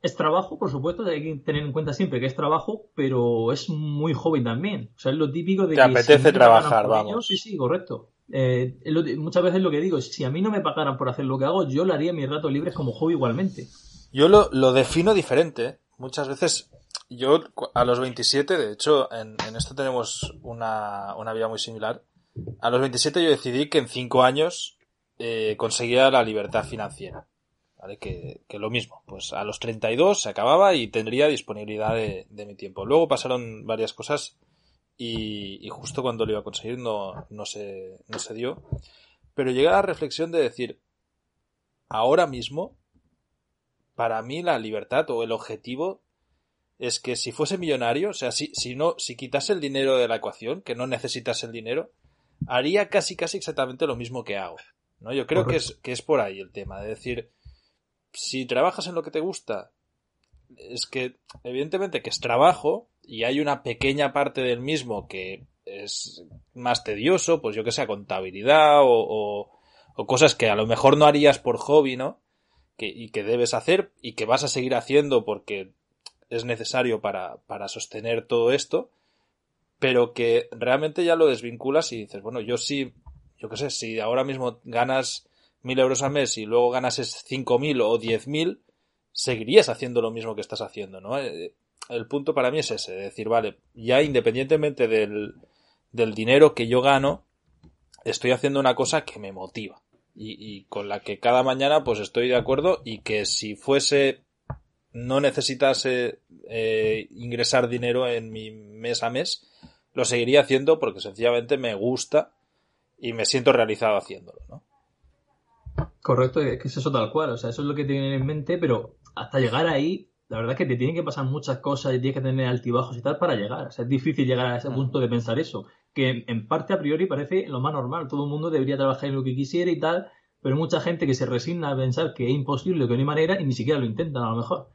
es trabajo, por supuesto, hay que tener en cuenta siempre que es trabajo, pero es muy joven también. O sea, es lo típico de
te apetece trabajar, vamos.
sí, sí, correcto. Eh, muchas veces lo que digo, si a mí no me pagaran por hacer lo que hago, yo lo haría mis ratos libres como hobby igualmente.
Yo lo, lo defino diferente. Muchas veces, yo a los 27, de hecho, en, en esto tenemos una, una vida muy similar. A los 27 yo decidí que en 5 años eh, conseguía la libertad financiera. ¿Vale? Que, que, lo mismo, pues a los 32 se acababa y tendría disponibilidad de, de mi tiempo. Luego pasaron varias cosas y, y, justo cuando lo iba a conseguir no, no, se, no se dio. Pero llegué a la reflexión de decir, ahora mismo, para mí la libertad o el objetivo es que si fuese millonario, o sea, si, si no, si quitase el dinero de la ecuación, que no necesitas el dinero, haría casi casi exactamente lo mismo que hago. ¿no? Yo creo que es, que es por ahí el tema, de decir, si trabajas en lo que te gusta, es que evidentemente que es trabajo y hay una pequeña parte del mismo que es más tedioso, pues yo que sé, contabilidad o, o, cosas que a lo mejor no harías por hobby, ¿no? Que, y que debes hacer y que vas a seguir haciendo porque es necesario para, para sostener todo esto, pero que realmente ya lo desvinculas y dices, bueno, yo sí, yo qué sé, si ahora mismo ganas mil euros al mes y luego ganas cinco mil o diez mil, seguirías haciendo lo mismo que estás haciendo, ¿no? El punto para mí es ese, decir, vale, ya independientemente del, del dinero que yo gano, estoy haciendo una cosa que me motiva y, y con la que cada mañana pues estoy de acuerdo y que si fuese no necesitase eh, ingresar dinero en mi mes a mes, lo seguiría haciendo porque sencillamente me gusta y me siento realizado haciéndolo, ¿no?
Correcto, es que es eso tal cual, o sea, eso es lo que tienen en mente, pero hasta llegar ahí, la verdad es que te tienen que pasar muchas cosas y tienes que tener altibajos y tal para llegar, o sea, es difícil llegar a ese punto de pensar eso, que en parte a priori parece lo más normal, todo el mundo debería trabajar en lo que quisiera y tal, pero hay mucha gente que se resigna a pensar que es imposible, que no hay manera y ni siquiera lo intentan a lo mejor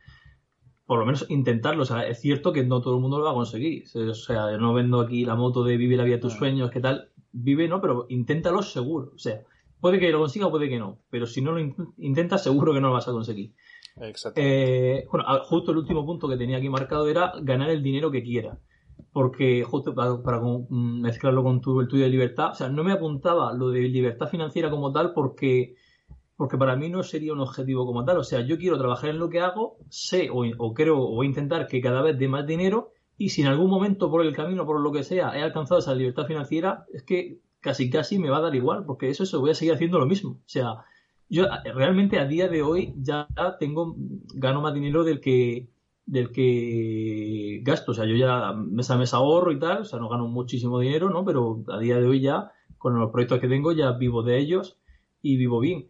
por lo menos intentarlo. O sea, es cierto que no todo el mundo lo va a conseguir. O sea, no vendo aquí la moto de vive la vida de tus sueños, ¿qué tal? Vive, ¿no? Pero inténtalo seguro. O sea, puede que lo consiga o puede que no. Pero si no lo intentas, seguro que no lo vas a conseguir. Eh, bueno, justo el último punto que tenía aquí marcado era ganar el dinero que quiera. Porque justo para, para mezclarlo con tu, el tuyo de libertad, o sea, no me apuntaba lo de libertad financiera como tal porque porque para mí no sería un objetivo como tal. O sea, yo quiero trabajar en lo que hago, sé o, creo o voy a intentar que cada vez dé más dinero y si en algún momento por el camino, por lo que sea, he alcanzado esa libertad financiera, es que casi casi me va a dar igual, porque eso, eso voy a seguir haciendo lo mismo. O sea, yo realmente a día de hoy ya tengo, gano más dinero del que del que gasto. O sea, yo ya mes a mes ahorro y tal, o sea, no gano muchísimo dinero, ¿no? Pero a día de hoy ya, con los proyectos que tengo, ya vivo de ellos y vivo bien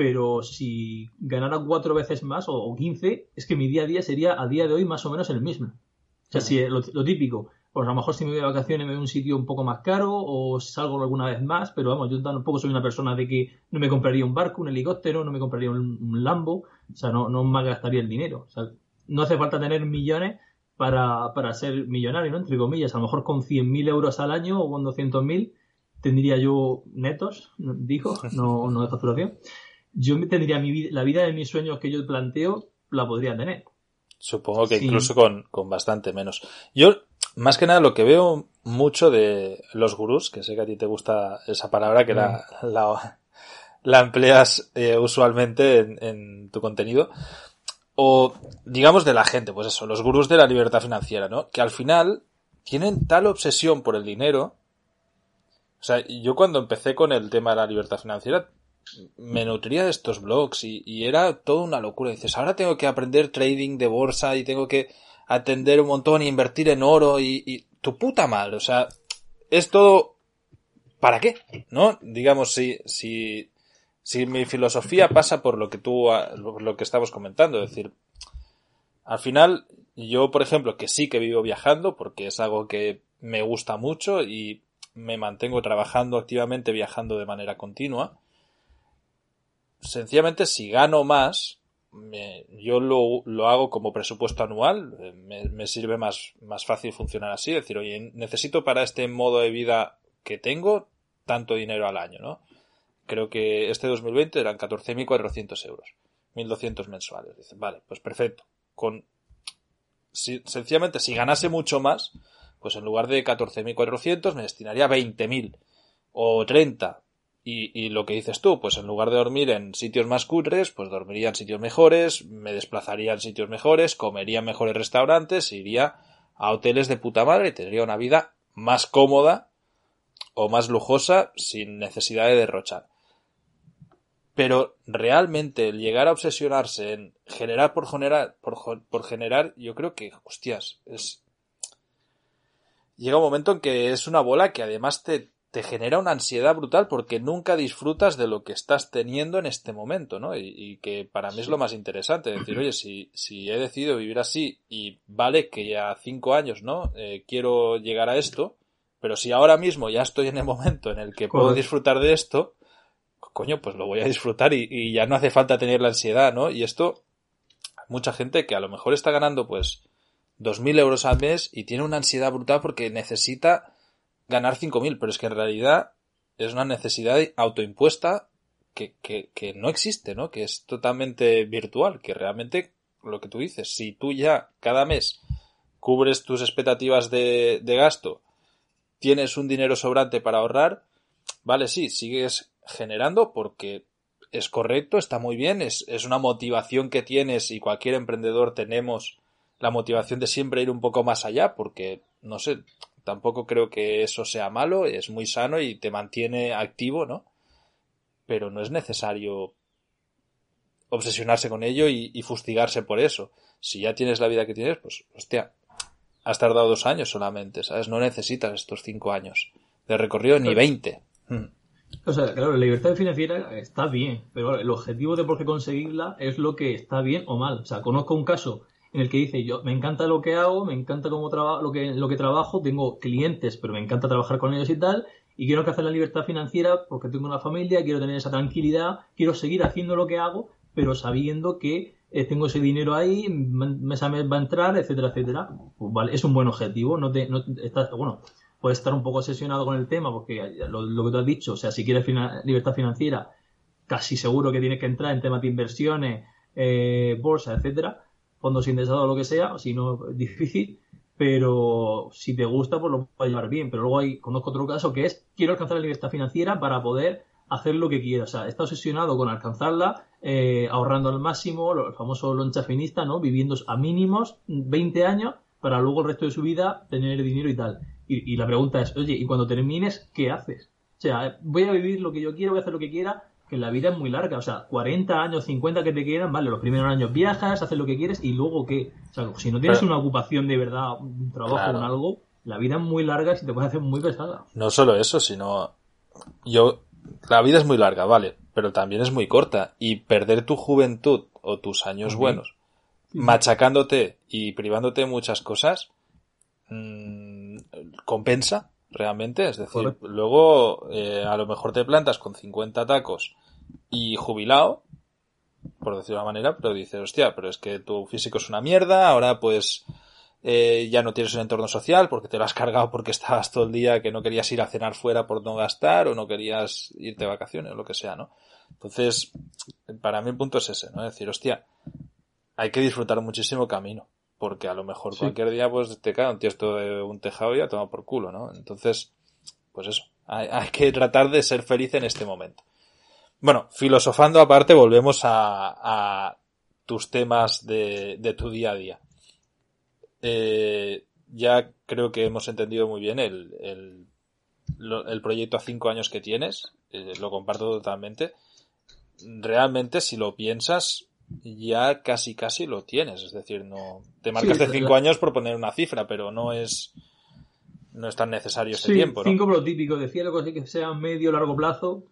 pero si ganara cuatro veces más o, quince, es que mi día a día sería a día de hoy más o menos el mismo. O sea, si lo, típico, pues a lo mejor si me voy de vacaciones me voy a un sitio un poco más caro o salgo alguna vez más, pero vamos, yo tampoco soy una persona de que no me compraría un barco, un helicóptero, no me compraría un, Lambo, o sea, no, no me gastaría el dinero. O sea, no hace falta tener millones para, para ser millonario, ¿no? Entre comillas, a lo mejor con 100.000 euros al año o con 200.000 tendría yo netos, dijo, no, no de facturación yo tendría mi la vida de mis sueños que yo planteo, la podría tener.
Supongo que incluso con, con, bastante menos. Yo, más que nada, lo que veo mucho de los gurús, que sé que a ti te gusta esa palabra, que la, mm. la, la, empleas eh, usualmente en, en, tu contenido, o digamos de la gente, pues eso, los gurús de la libertad financiera, ¿no? Que al final tienen tal obsesión por el dinero. O sea, yo cuando empecé con el tema de la libertad financiera, me nutría de estos blogs y, era toda una locura. dices, ahora tengo que aprender trading de bolsa y tengo que atender un montón y invertir en oro y, y tu puta madre. O sea, es todo ¿para qué? ¿No? Digamos, si, si, si mi filosofía pasa por lo que tú, lo que estamos comentando, es decir, al final, yo, por ejemplo, que sí que vivo viajando, porque es algo que me gusta mucho y me mantengo trabajando activamente viajando de manera continua, sencillamente si gano más, yo lo, lo, hago como presupuesto anual, me, me, sirve más, más fácil funcionar así, decir, oye, necesito para este modo de vida que tengo tanto dinero al año, ¿no? Creo que este 2020 eran 14.400 euros, 1.200 mensuales. Dicen, vale, pues perfecto. Con, si, sencillamente, si ganase mucho más, pues en lugar de 14.400 me destinaría 20.000 o 30. Y, lo que dices tú, pues en lugar de dormir en sitios más cutres, pues dormiría en sitios mejores, me desplazaría en sitios mejores, comería en mejores restaurantes, iría a hoteles de puta madre y tendría una vida más cómoda o más lujosa sin necesidad de derrochar. Pero realmente el llegar a obsesionarse en generar por generar, por, por generar, yo creo que, hostias, es... Llega un momento en que es una bola que además te, te genera una ansiedad brutal porque nunca disfrutas de lo que estás teniendo en este momento, ¿no? Y, que para mí es lo más interesante, decir, [clears throat] oye, si, si he decidido vivir así y vale que ya cinco años, ¿no? Eh, quiero llegar a esto, pero si ahora mismo ya estoy en el momento en el que puedo disfrutar de esto, coño, pues lo voy a disfrutar y, ya no hace falta tener la ansiedad, ¿no? Y esto, mucha gente que a lo mejor está ganando pues 2.000 euros al mes y tiene una ansiedad brutal porque necesita ganar 5.000, pero es que en realidad es una necesidad autoimpuesta que, que, no existe, ¿no? Que es totalmente virtual, que realmente lo que tú dices, si tú ya cada mes cubres tus expectativas de, de gasto tienes un dinero sobrante para ahorrar, vale, sí, sigues generando porque es correcto, está muy bien, es, es una motivación que tienes y cualquier emprendedor tenemos la motivación de siempre ir un poco más allá porque, no sé, tampoco creo que eso sea malo, es muy sano y te mantiene activo, ¿no? Pero no es necesario obsesionarse con ello y, y, fustigarse por eso. Si ya tienes la vida que tienes, pues, hostia, has tardado dos años solamente, ¿sabes? No necesitas estos cinco años de recorrido ni veinte. Hmm.
O sea, claro, la libertad financiera está bien, pero el objetivo de por qué conseguirla es lo que está bien o mal. O sea, conozco un caso en el que dice yo me encanta lo que hago, me encanta cómo trabajo, lo que lo que trabajo, tengo clientes, pero me encanta trabajar con ellos y tal, y quiero hacer la libertad financiera porque tengo una familia, quiero tener esa tranquilidad, quiero seguir haciendo lo que hago, pero sabiendo que eh, tengo ese dinero ahí, mes a mes va a entrar, etcétera, etcétera. Pues vale, es un buen objetivo, no te, no estás, bueno, puedes estar un poco obsesionado con el tema, porque lo, que tú has dicho, o sea, si quieres libertad financiera, casi seguro que tienes que entrar en temas de inversiones, eh, bolsa, etcétera, fondos indexados o lo que sea, si no, es difícil, pero si te gusta, pues lo puedes llevar bien. Pero luego hay, conozco otro caso que es, quiero alcanzar la libertad financiera para poder hacer lo que quiera. O sea, está obsesionado con alcanzarla, eh, ahorrando al máximo, el famoso loncha finista, ¿no? Viviendo a mínimos 20 años para luego el resto de su vida tener dinero y tal. Y, la pregunta es, oye, ¿y cuando termines, qué haces? O sea, voy a vivir lo que yo quiero, voy a hacer lo que quiera, que la vida es muy larga. O sea, 40 años, 50 que te quedan, vale, los primeros años viajas, haces lo que quieres y luego qué. O sea, si no tienes una ocupación de verdad, un trabajo en algo, la vida es muy larga y te puede hacer muy pesada.
No solo eso, sino yo la vida es muy larga, vale, pero también es muy corta y perder tu juventud o tus años buenos machacándote y privándote de muchas cosas mmm, compensa realmente, es decir, luego eh, a lo mejor te plantas con 50 tacos y jubilado, por decirlo de una manera, pero dices, hostia, pero es que tu físico es una mierda, ahora pues eh, ya no tienes un entorno social porque te lo has cargado porque estabas todo el día que no querías ir a cenar fuera por no gastar o no querías irte de vacaciones o lo que sea, ¿no? Entonces, para mí el punto es ese, ¿no? Es decir, hostia, hay que disfrutar muchísimo camino porque a lo mejor cualquier día pues te cae un tiesto de un tejado y ya toma por culo, ¿no? Entonces, pues eso, hay, hay que tratar de ser feliz en este momento. Bueno, filosofando aparte, volvemos a, a tus temas de, de tu día a día. Eh, ya creo que hemos entendido muy bien el, el, el proyecto a cinco años que tienes, eh, lo comparto totalmente. Realmente, si lo piensas, ya casi casi lo tienes. Es decir, no te marcas de cinco años por poner una cifra, pero no es no es tan necesario este tiempo.
¿no? Cinco por lo típico. Decía algo así que sea medio largo plazo.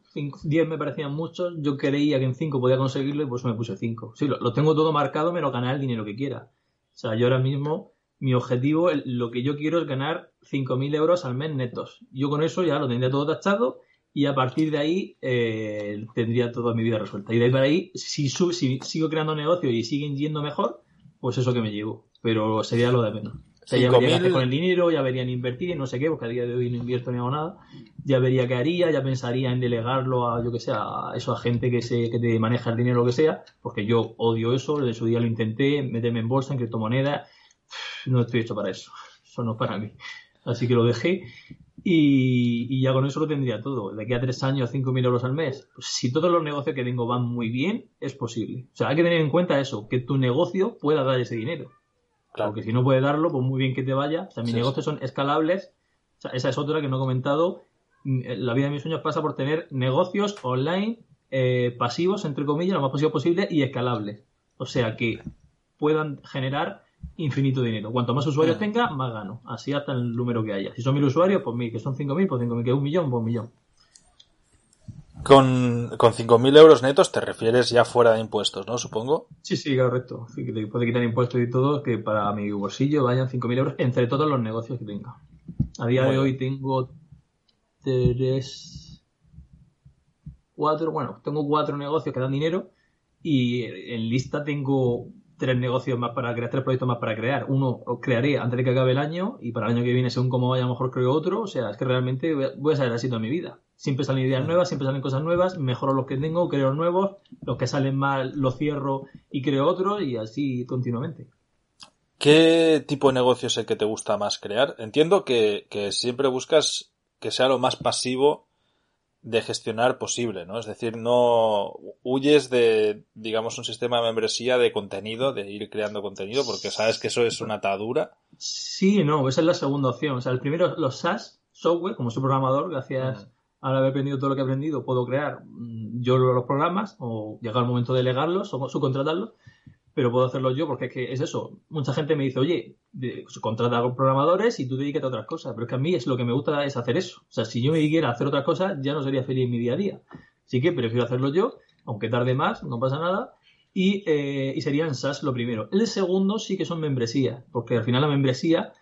diez me parecían muchos. Yo creía que en cinco podía conseguirlo y por eso me puse cinco. Sí, lo, tengo todo marcado, me lo ganar el dinero que quiera. O sea, yo ahora mismo, mi objetivo, lo que yo quiero es ganar 5.000 euros al mes netos. Yo con eso ya lo tendría todo tachado y a partir de ahí eh, tendría toda mi vida resuelta. Y de ahí para ahí, si, si sigo creando negocio y siguen yendo mejor, pues eso que me llevo. Pero sería lo de menos. O sea, ya vería con el dinero, ya verían invertir y no sé qué, porque a día de hoy no invierto ni hago nada. Ya vería qué haría, ya pensaría en delegarlo a, yo que sé, a eso, a gente que, se, que te maneja el dinero, lo que sea, porque yo odio eso, de su día lo intenté, meterme en bolsa, en criptomonedas, no estoy hecho para eso. Eso no es para mí. Así que lo dejé y, ya con eso lo tendría todo. De aquí a tres años, cinco mil euros al mes. Pues si todos los negocios que tengo van muy bien, es posible. O sea, hay que tener en cuenta eso, que tu negocio pueda dar ese dinero. Claro. Porque si no puede darlo, pues muy bien que te vaya. O sea, mis negocios son escalables. O sea, esa es otra que no he comentado. Mm, la vida de mis sueños pasa por tener negocios online eh, pasivos, entre comillas, lo más posible posible y escalables. O sea, que puedan generar infinito dinero. Cuanto más usuarios mm. tenga, más gano. Así hasta el número que haya. Si son mil usuarios, pues mil. Que son cinco mil, pues cinco mil. Que un millón, pues un millón.
Con, con 5.000 euros netos te refieres ya fuera de impuestos, ¿no? Supongo.
Sí, sí, correcto. Sí, que te puede quitar impuestos y todo, que para mi bolsillo vayan 5.000 euros entre todos los negocios que tenga. A día de hoy tengo tres, cuatro, bueno, tengo cuatro negocios que dan dinero y en lista tengo tres negocios más para crear, tres proyectos más para crear. Uno lo crearé antes de que acabe el año y para el año que viene, según cómo vaya, mejor creo otro. O sea, es que realmente voy a saber así toda mi vida. Siempre salen ideas nuevas, siempre salen cosas nuevas, mejoro los que tengo, creo nuevos, los que salen mal los cierro y creo otros y así continuamente.
¿Qué tipo de negocio es el que te gusta más crear? Entiendo que, que siempre buscas que sea lo más pasivo de gestionar posible, ¿no? Es decir, no huyes de, digamos, un sistema de membresía de contenido, de ir creando contenido, porque sabes que eso es una atadura.
Sí, no, esa es la segunda opción. O sea, el primero, los SaaS, software, como soy programador, gracias a haber aprendido todo lo que he aprendido, puedo crear mm, yo los programas o llegar el momento de legarlos o subcontratarlos pero puedo hacerlo yo porque es que es eso. Mucha gente me dice, oye, contrata a programadores y tú dedícate a otras cosas. Pero es que a mí es lo que me gusta es hacer eso. O sea, si yo me dedicara a hacer otras cosas, ya no sería feliz en mi día a día. Así que prefiero hacerlo yo, aunque tarde más, no pasa nada. Y, eh, y sería en SaaS lo primero. El segundo sí que son membresías, porque al final la membresía,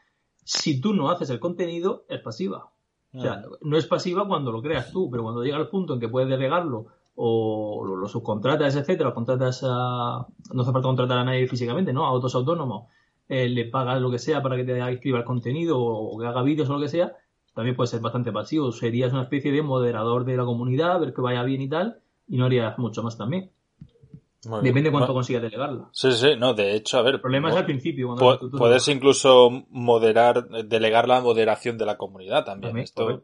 si tú no haces el contenido, es pasiva. O sea, ah. no es pasiva cuando lo creas tú, pero cuando llega el punto en que puedes delegarlo o lo, subcontratas, etcétera, contratas a, no hace falta contratar a nadie físicamente, ¿no? A autos autónomos, eh, le pagas lo que sea para que te escriba el contenido o, que haga vídeos o lo que sea, también puede ser bastante pasivo. Serías una especie de moderador de la comunidad, ver que vaya bien y tal, y no harías mucho más también. Depende de cuánto consigas delegarla.
Sí, sí, no, de hecho, a ver.
El problema es al principio.
puedes incluso moderar, delegar la moderación de la comunidad también. Esto,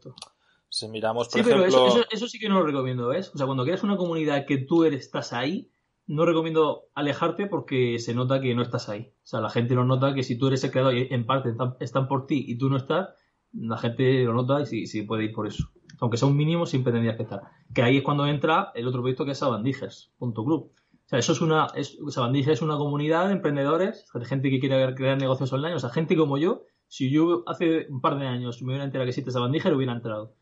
si miramos, por ejemplo...
eso, sí que no lo recomiendo, ¿ves? O sea, cuando quieres una comunidad que tú eres, estás ahí, no recomiendo alejarte porque se nota que no estás ahí. O sea, la gente lo nota que si tú eres el creador y en parte están por ti y tú no estás, la gente lo nota y sí, sí puede ir por eso. Aunque sea un mínimo, siempre tendrías que estar. Que ahí es cuando entra el otro proyecto que es Sabandijas.club. O sea, eso es una, es, es una comunidad de emprendedores, de gente que quiere crear negocios online. O sea, gente como yo, si yo hace un par de años me hubiera enterado que existe Sabandijas, lo hubiera entrado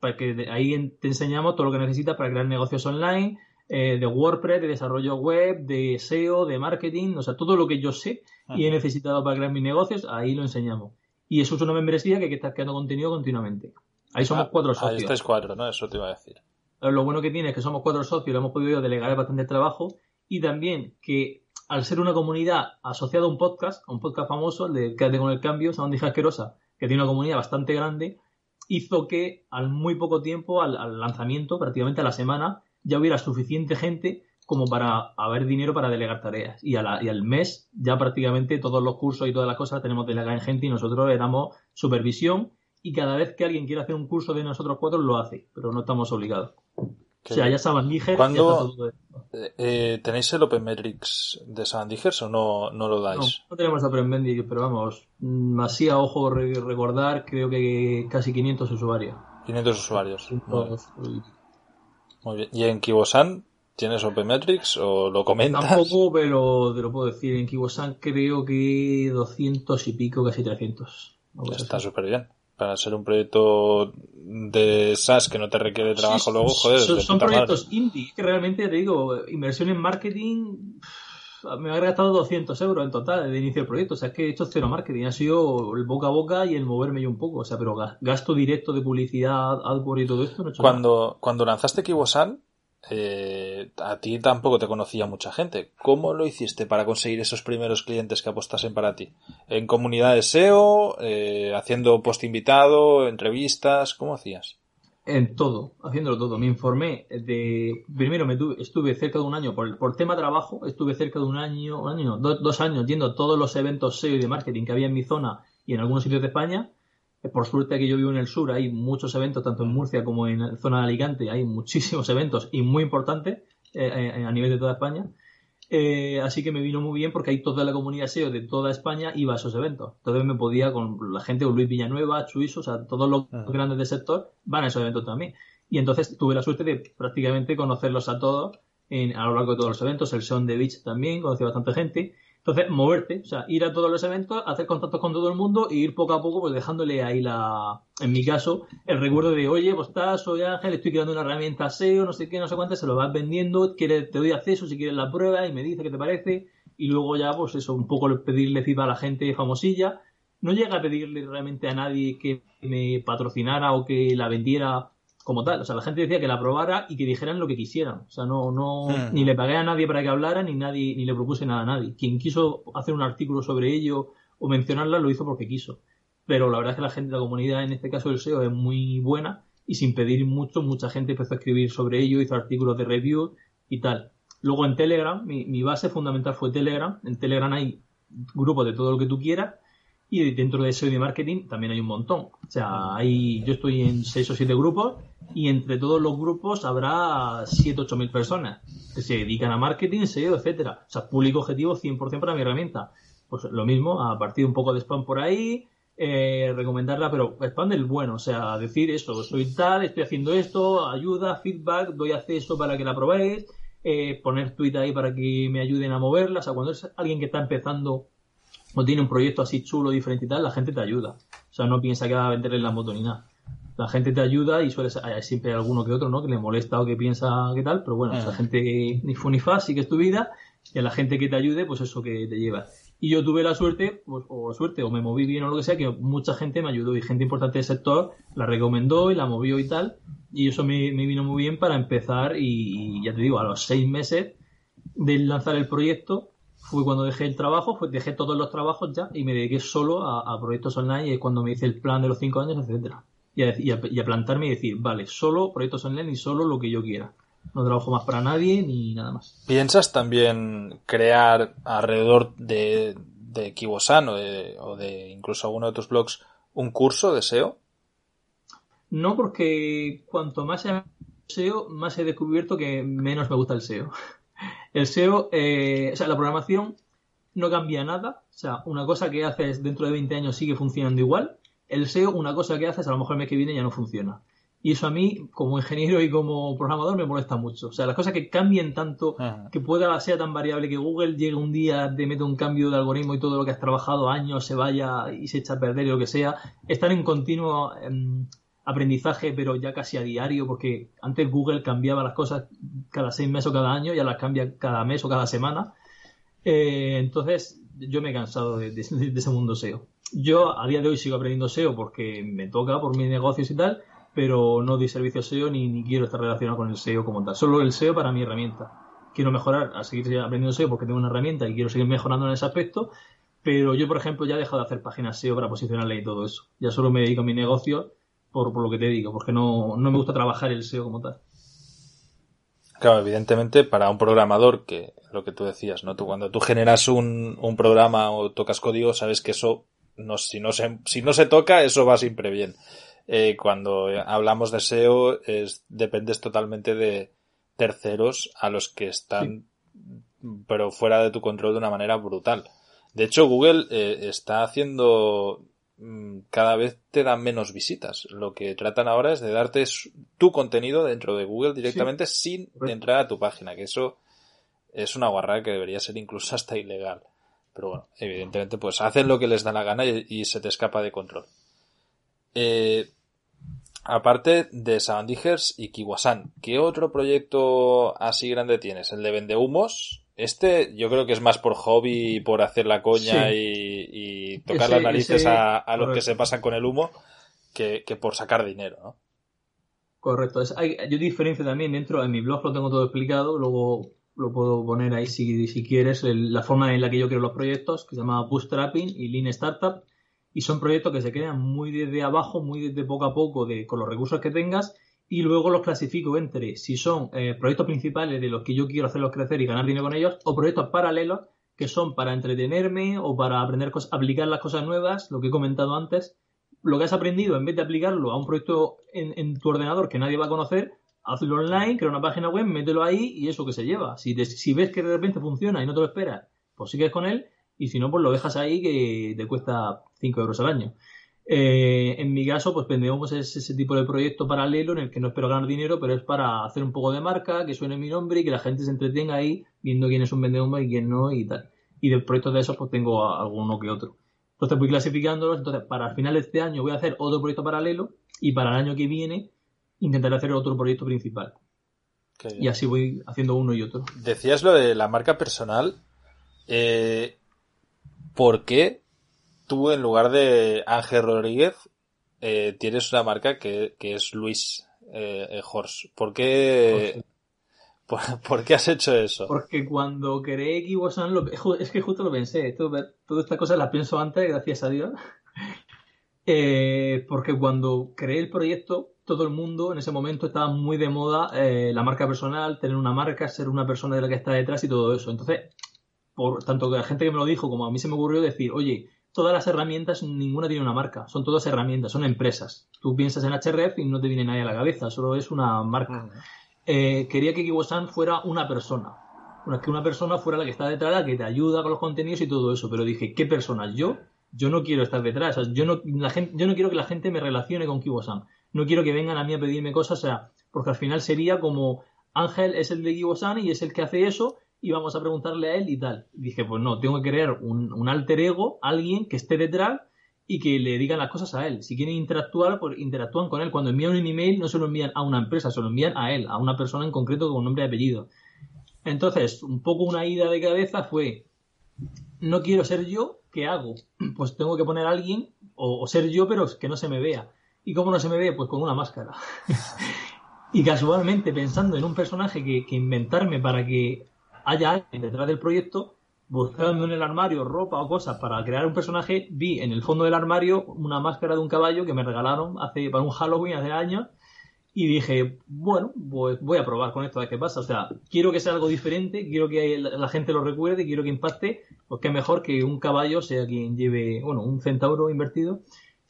para que ahí te enseñamos todo lo que necesitas para crear negocios online, eh, de WordPress, de desarrollo web, de SEO, de marketing, o sea, todo lo que yo sé y he necesitado para crear mis negocios, ahí lo enseñamos. Y eso es una membresía que hay que estar creando contenido continuamente. Ahí somos ah, cuatro socios. Ahí
estáis cuatro, ¿no? Eso te iba a decir.
lo bueno que tiene es que somos cuatro socios, lo hemos podido delegar bastante trabajo y también que al ser una comunidad asociada a un podcast, a un podcast famoso, el de Quédate con el cambio, Dije Asquerosa, que tiene una comunidad bastante grande, hizo que al muy poco tiempo, al, lanzamiento, prácticamente a la semana, ya hubiera suficiente gente como para haber dinero para delegar tareas. Y, al mes ya prácticamente todos los cursos y todas las cosas tenemos delegada en gente y nosotros le damos supervisión y cada vez que alguien quiere hacer un curso de nosotros cuatro lo hace, pero no estamos obligados. O sea, ya saben, Níger,
¿Cuándo, Eh, ¿Tenéis el Open Metrics de Sandigers o no, no lo dais?
No, tenemos Open Metrics, pero vamos, mm, así a ojo recordar, creo que casi 500 usuarios.
500 usuarios. Muy bien. ¿Y en Kibosan tienes Open Metrics o lo comentas?
Tampoco, pero te lo puedo decir. En Kibosan creo que 200 y pico, casi 300.
Está súper bien para ser un proyecto de SaaS que no te requiere trabajo luego, joder.
Son, son proyectos indie, que realmente te digo, inversión en marketing me ha gastado 200 euros en total de inicio del proyecto. O sea, es que he hecho cero marketing. Ha sido el boca a boca y el moverme yo un poco. O sea, pero gasto directo de publicidad, AdWords y todo esto no he hecho
cuando,
nada.
Cuando lanzaste Kibosan, eh, a ti tampoco te conocía mucha gente. ¿Cómo lo hiciste para conseguir esos primeros clientes que apostasen para ti? ¿En comunidades SEO? Eh, ¿Haciendo post invitado? ¿Entrevistas? ¿Cómo hacías?
En todo, haciéndolo todo. Me informé de. Primero me estuve cerca de un año, por, por tema trabajo, estuve cerca de un año, un año, dos años yendo a todos los eventos SEO y de marketing que había en mi zona y en algunos sitios de España por suerte que yo vivo en el sur, hay muchos eventos, tanto en Murcia como en la zona de Alicante, hay muchísimos [laughs] eventos y muy importantes eh, eh, a nivel de toda España. Eh, así que me vino muy bien porque hay toda la comunidad SEO de toda España iba a esos eventos. Entonces me podía con la gente, con Luis Villanueva, Chuiso, o sea, todos los ah. grandes del sector van a esos eventos también. Y entonces tuve la suerte de prácticamente conocerlos a todos en, a lo largo de todos los eventos. El Son de Beach también, conocí a bastante gente. Entonces, moverte, o sea, ir a todos los eventos, hacer contactos con todo el mundo e ir poco a poco, pues dejándole ahí la, en mi caso, el recuerdo de, oye, pues estás, soy Ángel, estoy creando una herramienta SEO, no sé qué, no sé cuánto, se lo vas vendiendo, te doy acceso si quieres la prueba y me dice qué te parece, y luego ya, pues eso, un poco pedirle feedback a la gente famosilla. No llega a pedirle realmente a nadie que me patrocinara o que la vendiera como tal. O sea, la gente decía que la probara y que dijeran lo que quisieran. O sea, no, no, hmm. ni le pagué a nadie para que hablara, ni nadie, ni le propuse nada a nadie. Quien quiso hacer un artículo sobre ello o mencionarla, lo hizo porque quiso. Pero la verdad es que la gente, la comunidad, en este caso del SEO, es muy buena y sin pedir mucho, mucha gente empezó a escribir sobre ello, hizo artículos de review y tal. Luego en Telegram, mi, mi base fundamental fue Telegram. En Telegram hay grupos de todo lo que tú quieras y dentro de SEO y de marketing también hay un montón. O sea, hay, yo estoy en 6 o 7 grupos y entre todos los grupos habrá 7 o 8 mil personas que se dedican a marketing, SEO, etcétera. O sea, público objetivo 100% para mi herramienta. Pues lo mismo, a partir un poco de spam por ahí, eh, recomendarla, pero spam del bueno, o sea, decir eso, soy tal, estoy haciendo esto, ayuda, feedback, doy acceso para que la probéis, eh, poner tweet ahí para que me ayuden a moverla, o sea, cuando es alguien que está empezando o tiene un proyecto así chulo, diferente y tal, la gente te ayuda. O sea, no piensa que va a venderle la moto ni nada. La gente te ayuda y suele ser, hay siempre alguno que otro, ¿no? Que le molesta o que piensa que tal, pero bueno, esa gente que ni fu ni fa, sí que es tu vida, y a la gente que te ayude, pues eso que te lleva. Y yo tuve la suerte, pues, o suerte, o me moví bien o lo que sea, que mucha gente me ayudó y gente importante del sector la recomendó y la movió y tal. Y eso me, vino muy bien para empezar y, ya te digo, a los seis meses de lanzar el proyecto, fue cuando dejé el trabajo, pues dejé todos los trabajos ya y me dediqué solo a, proyectos online y es cuando me hice el plan de los cinco años, etcétera. Y a, plantarme y decir, vale, solo proyectos online y solo lo que yo quiera. No trabajo más para nadie ni nada más.
¿Piensas también crear alrededor de, de Kibosan o de, o de incluso alguno de tus blogs un curso de SEO?
No, porque cuanto más he SEO, más he descubierto que menos me gusta el SEO. El SEO, eh, o sea, la programación no cambia nada. O sea, una cosa que haces dentro de 20 años sigue funcionando igual. El SEO, una cosa que haces a lo mejor el mes que viene ya no funciona. Y eso a mí, como ingeniero y como programador, me molesta mucho. O sea, las cosas que cambien tanto, que pueda ser tan variable que Google llegue un día, te mete un cambio de algoritmo y todo lo que has trabajado años se vaya y se echa a perder y lo que sea, están en continuo em, aprendizaje, pero ya casi a diario, porque antes Google cambiaba las cosas cada seis meses o cada año, ya las cambia cada mes o cada semana. Eh, entonces, yo me he cansado de, ese mundo SEO. Yo a día de hoy sigo aprendiendo SEO porque me toca por mis negocios y tal, pero no doy servicio SEO ni, ni quiero estar relacionado con el SEO como tal. Solo el SEO para mi herramienta. Quiero mejorar, a seguir aprendiendo SEO porque tengo una herramienta y quiero seguir mejorando en ese aspecto, pero yo, por ejemplo, ya he dejado de hacer páginas SEO para posicionarle y todo eso. Ya solo me dedico a mi negocio por, por lo que te digo, porque no, no me gusta trabajar el SEO como tal.
Claro, evidentemente para un programador que lo que tú decías, ¿no? Tú cuando tú generas un, un programa o tocas código, sabes que eso no, si no se, si no se toca, eso va siempre bien. Eh, cuando hablamos de SEO, es, dependes totalmente de, terceros a los que están, pero fuera de tu control de una manera brutal. De hecho, Google eh, está haciendo cada vez te dan menos visitas. Lo que tratan ahora es de darte tu contenido dentro de Google directamente sin entrar a tu página, que eso es una guarrada que debería ser incluso [laughs] hasta ilegal. Pero bueno, evidentemente pues hacen lo que les da la gana y, se te escapa de control. Eh, aparte de Savandijers y Kiwasan, ¿qué otro proyecto así grande tienes? ¿El de Vendehumos? Este yo creo que es más por hobby y por hacer la coña y, tocar las narices a, los que se pasan con el humo que, por sacar dinero, ¿no?
Correcto. yo diferencio también dentro de mi blog, lo tengo todo explicado, luego lo puedo poner ahí si, si quieres, la forma en la que yo creo los proyectos, que se llama Bootstrapping y Lean Startup, y son proyectos que se crean muy desde abajo, muy desde poco a poco, de, con los recursos que tengas, y luego los clasifico entre si son eh, proyectos principales de los que yo quiero hacerlos crecer y ganar dinero con ellos, o proyectos paralelos que son para entretenerme o para aprender cosas, aplicar las cosas nuevas, lo que he comentado antes, lo que has aprendido, en vez de aplicarlo a un proyecto en, tu ordenador que nadie va a conocer, hazlo online, crea una página web, mételo ahí y eso que se lleva. Si, si ves que de repente funciona y no te lo esperas, pues sigues con él y si no, pues lo dejas ahí que te cuesta 5 euros al año. Eh, en mi caso, pues vendemos ese tipo de proyecto paralelo en el que no espero ganar dinero, pero es para hacer un poco de marca, que suene mi nombre y que la gente se entretenga ahí viendo quién es un vendedor y quién no y tal. Y de proyectos de esos, pues tengo alguno que otro. Entonces voy clasificándolos. Entonces, para el final de este año voy a hacer otro proyecto paralelo y para el año que viene intentaré hacer otro proyecto principal. Y así voy haciendo uno y otro.
Decías lo de la marca personal. Eh, ¿Por qué tú, en lugar de Ángel Rodríguez, eh, tienes una marca que, es Luis eh, eh Horst? ¿Por qué, por, qué has hecho eso?
Porque cuando creé Kiwasan, lo, es que justo lo pensé. todas estas cosas las pienso antes, gracias a Dios. [laughs] porque cuando creé el proyecto, todo el mundo en ese momento estaba muy de moda eh, la marca personal, tener una marca, ser una persona de la que está detrás y todo eso. Entonces, por tanto que la gente que me lo dijo como a mí se me ocurrió decir, oye, todas las herramientas, ninguna tiene una marca, son todas herramientas, son empresas. Tú piensas en HRF y no te viene nadie a la cabeza, solo es una marca. Eh, quería que Kibosan fuera una persona, que una persona fuera la que está detrás, la que te ayuda con los contenidos y todo eso, pero dije, ¿qué persona? Yo, yo no quiero estar detrás, yo, no, la gente, yo no quiero que la gente me relacione con Kibosan no quiero que vengan a mí a pedirme cosas, o sea, porque al final sería como Ángel es el de Gibosan y es el que hace eso y vamos a preguntarle a él y tal. dije, pues no, tengo que crear un, alter ego, alguien que esté detrás y que le digan las cosas a él. Si quieren interactuar, pues interactúan con él. Cuando envían un email no se lo envían a una empresa, se lo envían a él, a una persona en concreto con nombre y apellido. Entonces, un poco una ida de cabeza fue, no quiero ser yo, ¿qué hago? [clears throat] Pues tengo que poner a alguien, o ser yo, pero que no se me vea. ¿Y cómo no se me ve? Pues con una máscara. [laughs] y casualmente, pensando en un personaje que, inventarme para que haya alguien detrás del proyecto, buscando en el armario ropa o cosas para crear un personaje, vi en el fondo del armario una máscara de un caballo que me regalaron hace para un Halloween hace años y dije, bueno, pues voy a probar con esto a ver qué pasa. O sea, quiero que sea algo diferente, quiero que la gente lo recuerde, quiero que impacte, pues qué mejor que un caballo sea quien lleve, bueno, un centauro invertido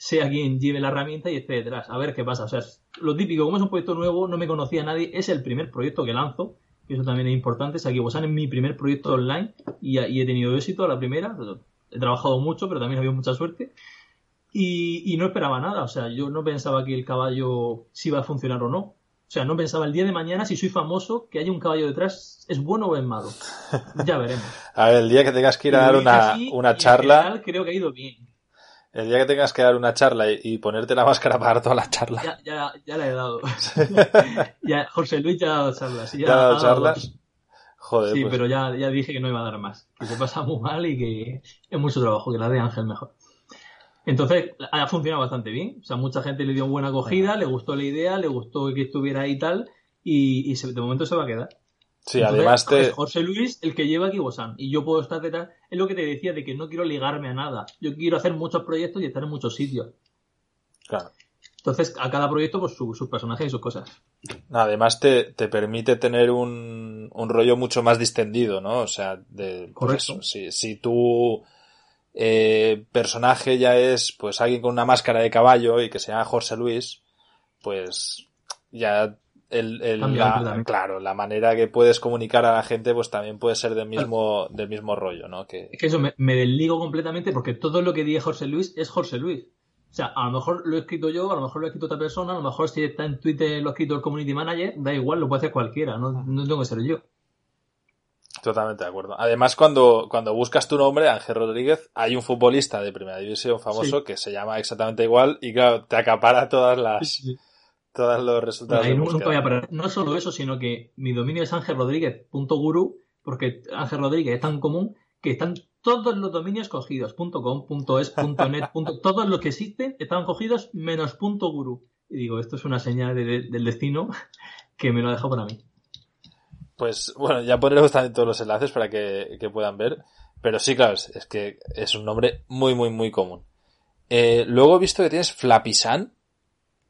sea quien lleve la herramienta y esté detrás. A ver qué pasa. O sea, lo típico, como es un proyecto nuevo, no me conocía nadie, es el primer proyecto que lanzo, eso también es importante. Sakibosan es mi primer proyecto online y, he tenido éxito a la primera. He trabajado mucho, pero también ha habido mucha suerte. Y, no esperaba nada. O sea, yo no pensaba que el caballo si iba a funcionar o no. O sea, no pensaba el día de mañana, si soy famoso, que haya un caballo detrás, ¿es bueno o es malo? Ya veremos. [laughs]
a ver, el día que tengas que ir a dar una, una charla.
creo que ha ido bien.
El día que tengas que dar una charla y, ponerte la [laughs] máscara para dar toda la charla.
Ya, ya, ya la he dado. [laughs] [laughs] ya, José Luis ya ha dado charlas.
ya, ha dado charlas? Joder.
Sí, pues. pero ya, ya dije que no iba a dar más. Que se pasa muy mal y que es mucho trabajo, que la de Ángel mejor. Entonces, ha funcionado bastante bien. O sea, mucha gente le dio buena acogida, le gustó la idea, le gustó que estuviera ahí y tal, y, de momento se va a quedar.
Sí, además te...
José Luis el que lleva Kibosan y yo puedo estar detrás. Es lo que te decía de que no quiero ligarme a nada. Yo quiero hacer muchos proyectos y estar en muchos sitios.
Claro.
Entonces, a cada proyecto, pues sus personajes y sus cosas.
Además, te, te permite tener un, un, rollo mucho más distendido, ¿no? O sea, de. Pues Correcto. si, si tu eh, personaje ya es, pues, alguien con una máscara de caballo y que se llama José Luis, pues, ya el, el la, claro, la manera que puedes comunicar a la gente, pues también puede ser del mismo, del mismo rollo, ¿no? Que...
Es que eso me, me, desligo completamente porque todo lo que dice José Luis es José Luis. O sea, a lo mejor lo he escrito yo, a lo mejor lo ha escrito otra persona, a lo mejor si está en Twitter lo ha escrito el community manager, da igual, lo puede hacer cualquiera, no, no tengo que ser yo.
Totalmente de acuerdo. Además, cuando, cuando buscas tu nombre, Ángel Rodríguez, hay un futbolista de primera división famoso que se llama exactamente igual y claro, te acapara todas las, todos los resultados.
no solo eso, sino que mi dominio es angelrodríguez.guru, porque Ángel Rodríguez es tan común que están todos los dominios cogidos, .com, .es, .net, todos los que existen están cogidos menos .guru. Y digo, esto es una señal del destino que me lo ha dejado para mí.
Pues bueno, ya pondremos también todos los enlaces para que, puedan ver. Pero sí, claro, es, que es un nombre muy, muy, muy común. Eh, luego he visto que tienes Flapisan.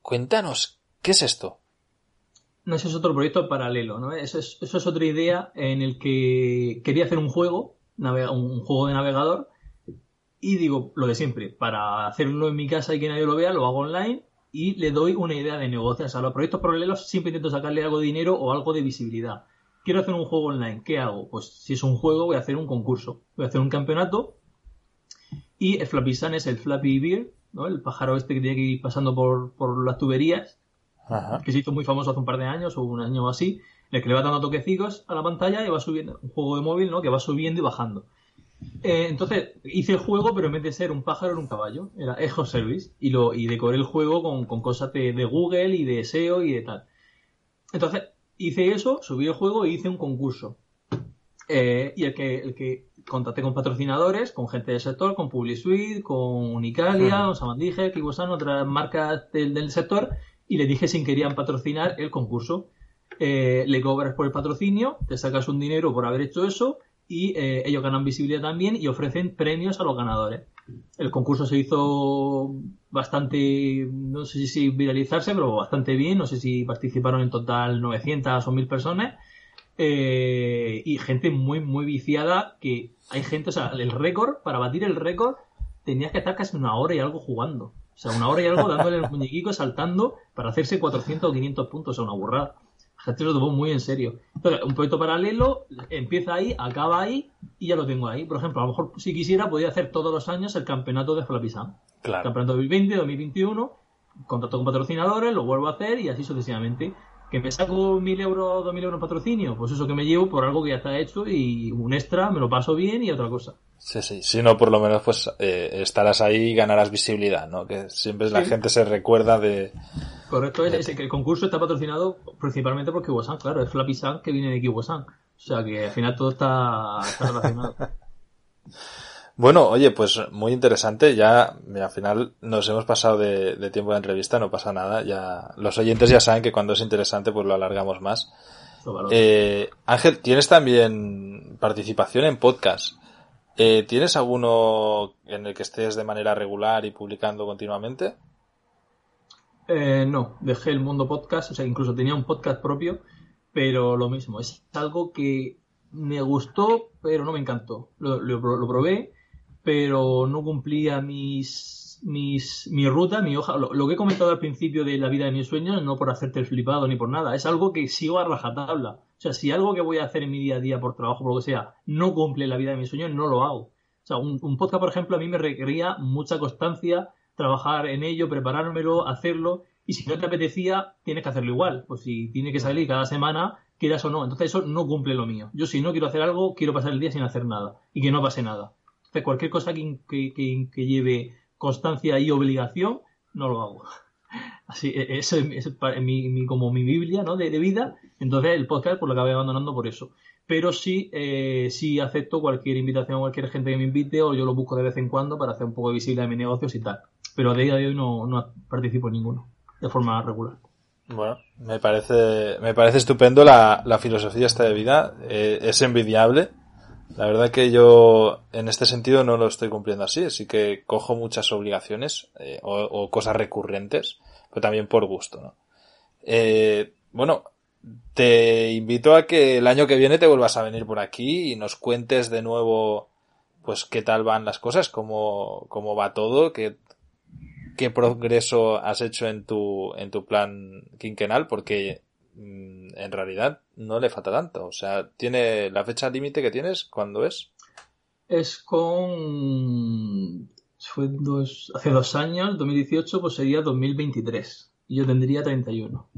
Cuéntanos, ¿qué es esto?
No, ese es otro proyecto paralelo, ¿no? Eso es, eso es otra idea en el que quería hacer un juego, un juego de navegador, y digo lo de siempre, para hacerlo en mi casa y que nadie lo vea, lo hago online y le doy una idea de negocio. O los proyectos paralelos siempre intento sacarle algo de dinero o algo de visibilidad quiero hacer un juego online, ¿qué hago? Pues si es un juego, voy a hacer un concurso, voy a hacer un campeonato y el Flappy Sun es el Flappy Beer, ¿no? El pájaro este que tiene que ir pasando por, por las tuberías, que se hizo muy famoso hace un par de años o un año así, en el que le va dando toquecicos a la pantalla y va subiendo, un juego de móvil, ¿no? Que va subiendo y bajando. Eh, entonces hice el juego, pero en vez de ser un pájaro era un caballo, era Echo Service, y, lo, y decoré el juego con, con cosas de, de Google y de SEO y de tal. Entonces, hice eso, subí el juego e hice un concurso. Eh, y el que, el que contacté con patrocinadores, con gente del sector, con PubliSuite, con Unicalia, con Samandije, Kibosan, otras marcas del, sector, y le dije si querían patrocinar el concurso. Eh, le cobras por el patrocinio, te sacas un dinero por haber hecho eso, y eh, ellos ganan visibilidad también y ofrecen premios a los ganadores. El concurso se hizo bastante, no sé si viralizarse, pero bastante bien. No sé si participaron en total 900 o 1000 personas. Eh, y gente muy, muy viciada. Que hay gente, o sea, el récord, para batir el récord, tenías que estar casi una hora y algo jugando. O sea, una hora y algo dándole el muñequico, saltando para hacerse 400 o 500 puntos. O sea, una burrada. La gente lo tomó muy en serio. Entonces, un proyecto paralelo empieza ahí, acaba ahí y ya lo tengo ahí. Por ejemplo, a lo mejor si quisiera podría hacer todos los años el campeonato de Flappy Claro. Campeonato 2020, 2021, contrato con patrocinadores, lo vuelvo a hacer y así sucesivamente. ¿Que me saco mil euros, dos mil euros en patrocinio? Pues eso que me llevo por algo que ya está hecho y un extra, me lo paso bien y otra cosa.
Sí, sí. Si no, por lo menos, pues eh, estarás ahí y ganarás visibilidad, ¿no? Que siempre la gente se recuerda de.
Correcto, es, que el concurso está patrocinado principalmente por Kibosan, claro, es Flappy San que viene de Kibosan. O sea que al final todo está, relacionado. [laughs]
bueno, oye, pues muy interesante. Ya al final nos hemos pasado de, tiempo de entrevista, no pasa nada. Ya los oyentes ya saben que cuando es interesante, pues lo alargamos más. Eh, Ángel, tienes también participación en podcast. Eh, ¿Tienes alguno en el que estés de manera regular y publicando continuamente?
Eh, no, dejé el mundo podcast, o sea, incluso tenía un podcast propio, pero lo mismo, es algo que me gustó, pero no me encantó. Lo, lo probé, pero no cumplía mis mis, mi ruta, mi hoja, lo, que he comentado al principio de la vida de mis sueños, no por hacerte el flipado ni por nada, es algo que sigo a rajatabla. O sea, si algo que voy a hacer en mi día a día por trabajo, por lo que sea, no cumple la vida de mis sueños, no lo hago. O sea, un, podcast, por ejemplo, a mí me requería mucha constancia, trabajar en ello, preparármelo, hacerlo, y si no te apetecía, tienes que hacerlo igual. Pues si tiene que salir cada semana, quieras o no. Entonces eso no cumple lo mío. Yo si no quiero hacer algo, quiero pasar el día sin hacer nada y que no pase nada. Entonces cualquier cosa que, que, que lleve constancia y obligación, no lo hago. Así, e, eso es, mi, como mi Biblia ¿no? de, vida. Entonces el podcast pues lo acabé abandonando por eso. Pero sí, eh, sí acepto cualquier invitación, cualquier gente que me invite o yo lo busco de vez en cuando para hacer un poco visible de mis negocios y tal. Pero de día de hoy no, no participo en ninguno, de forma regular.
Bueno, me parece, me parece estupendo la, la filosofía esta de vida. Eh, es envidiable la verdad que yo en este sentido no lo estoy cumpliendo así, así que cojo muchas obligaciones eh, o, cosas recurrentes, pero también por gusto, ¿no? Eh, bueno, te invito a que el año que viene te vuelvas a venir por aquí y nos cuentes de nuevo pues qué tal van las cosas, cómo, cómo va todo, qué, qué progreso has hecho en tu, en tu plan quinquenal, porque en realidad no le falta tanto. O sea, tiene la fecha límite que tienes, ¿cuándo es?
Es con... Fue dos... hace dos años, 2018, pues sería 2023. Y yo tendría 31.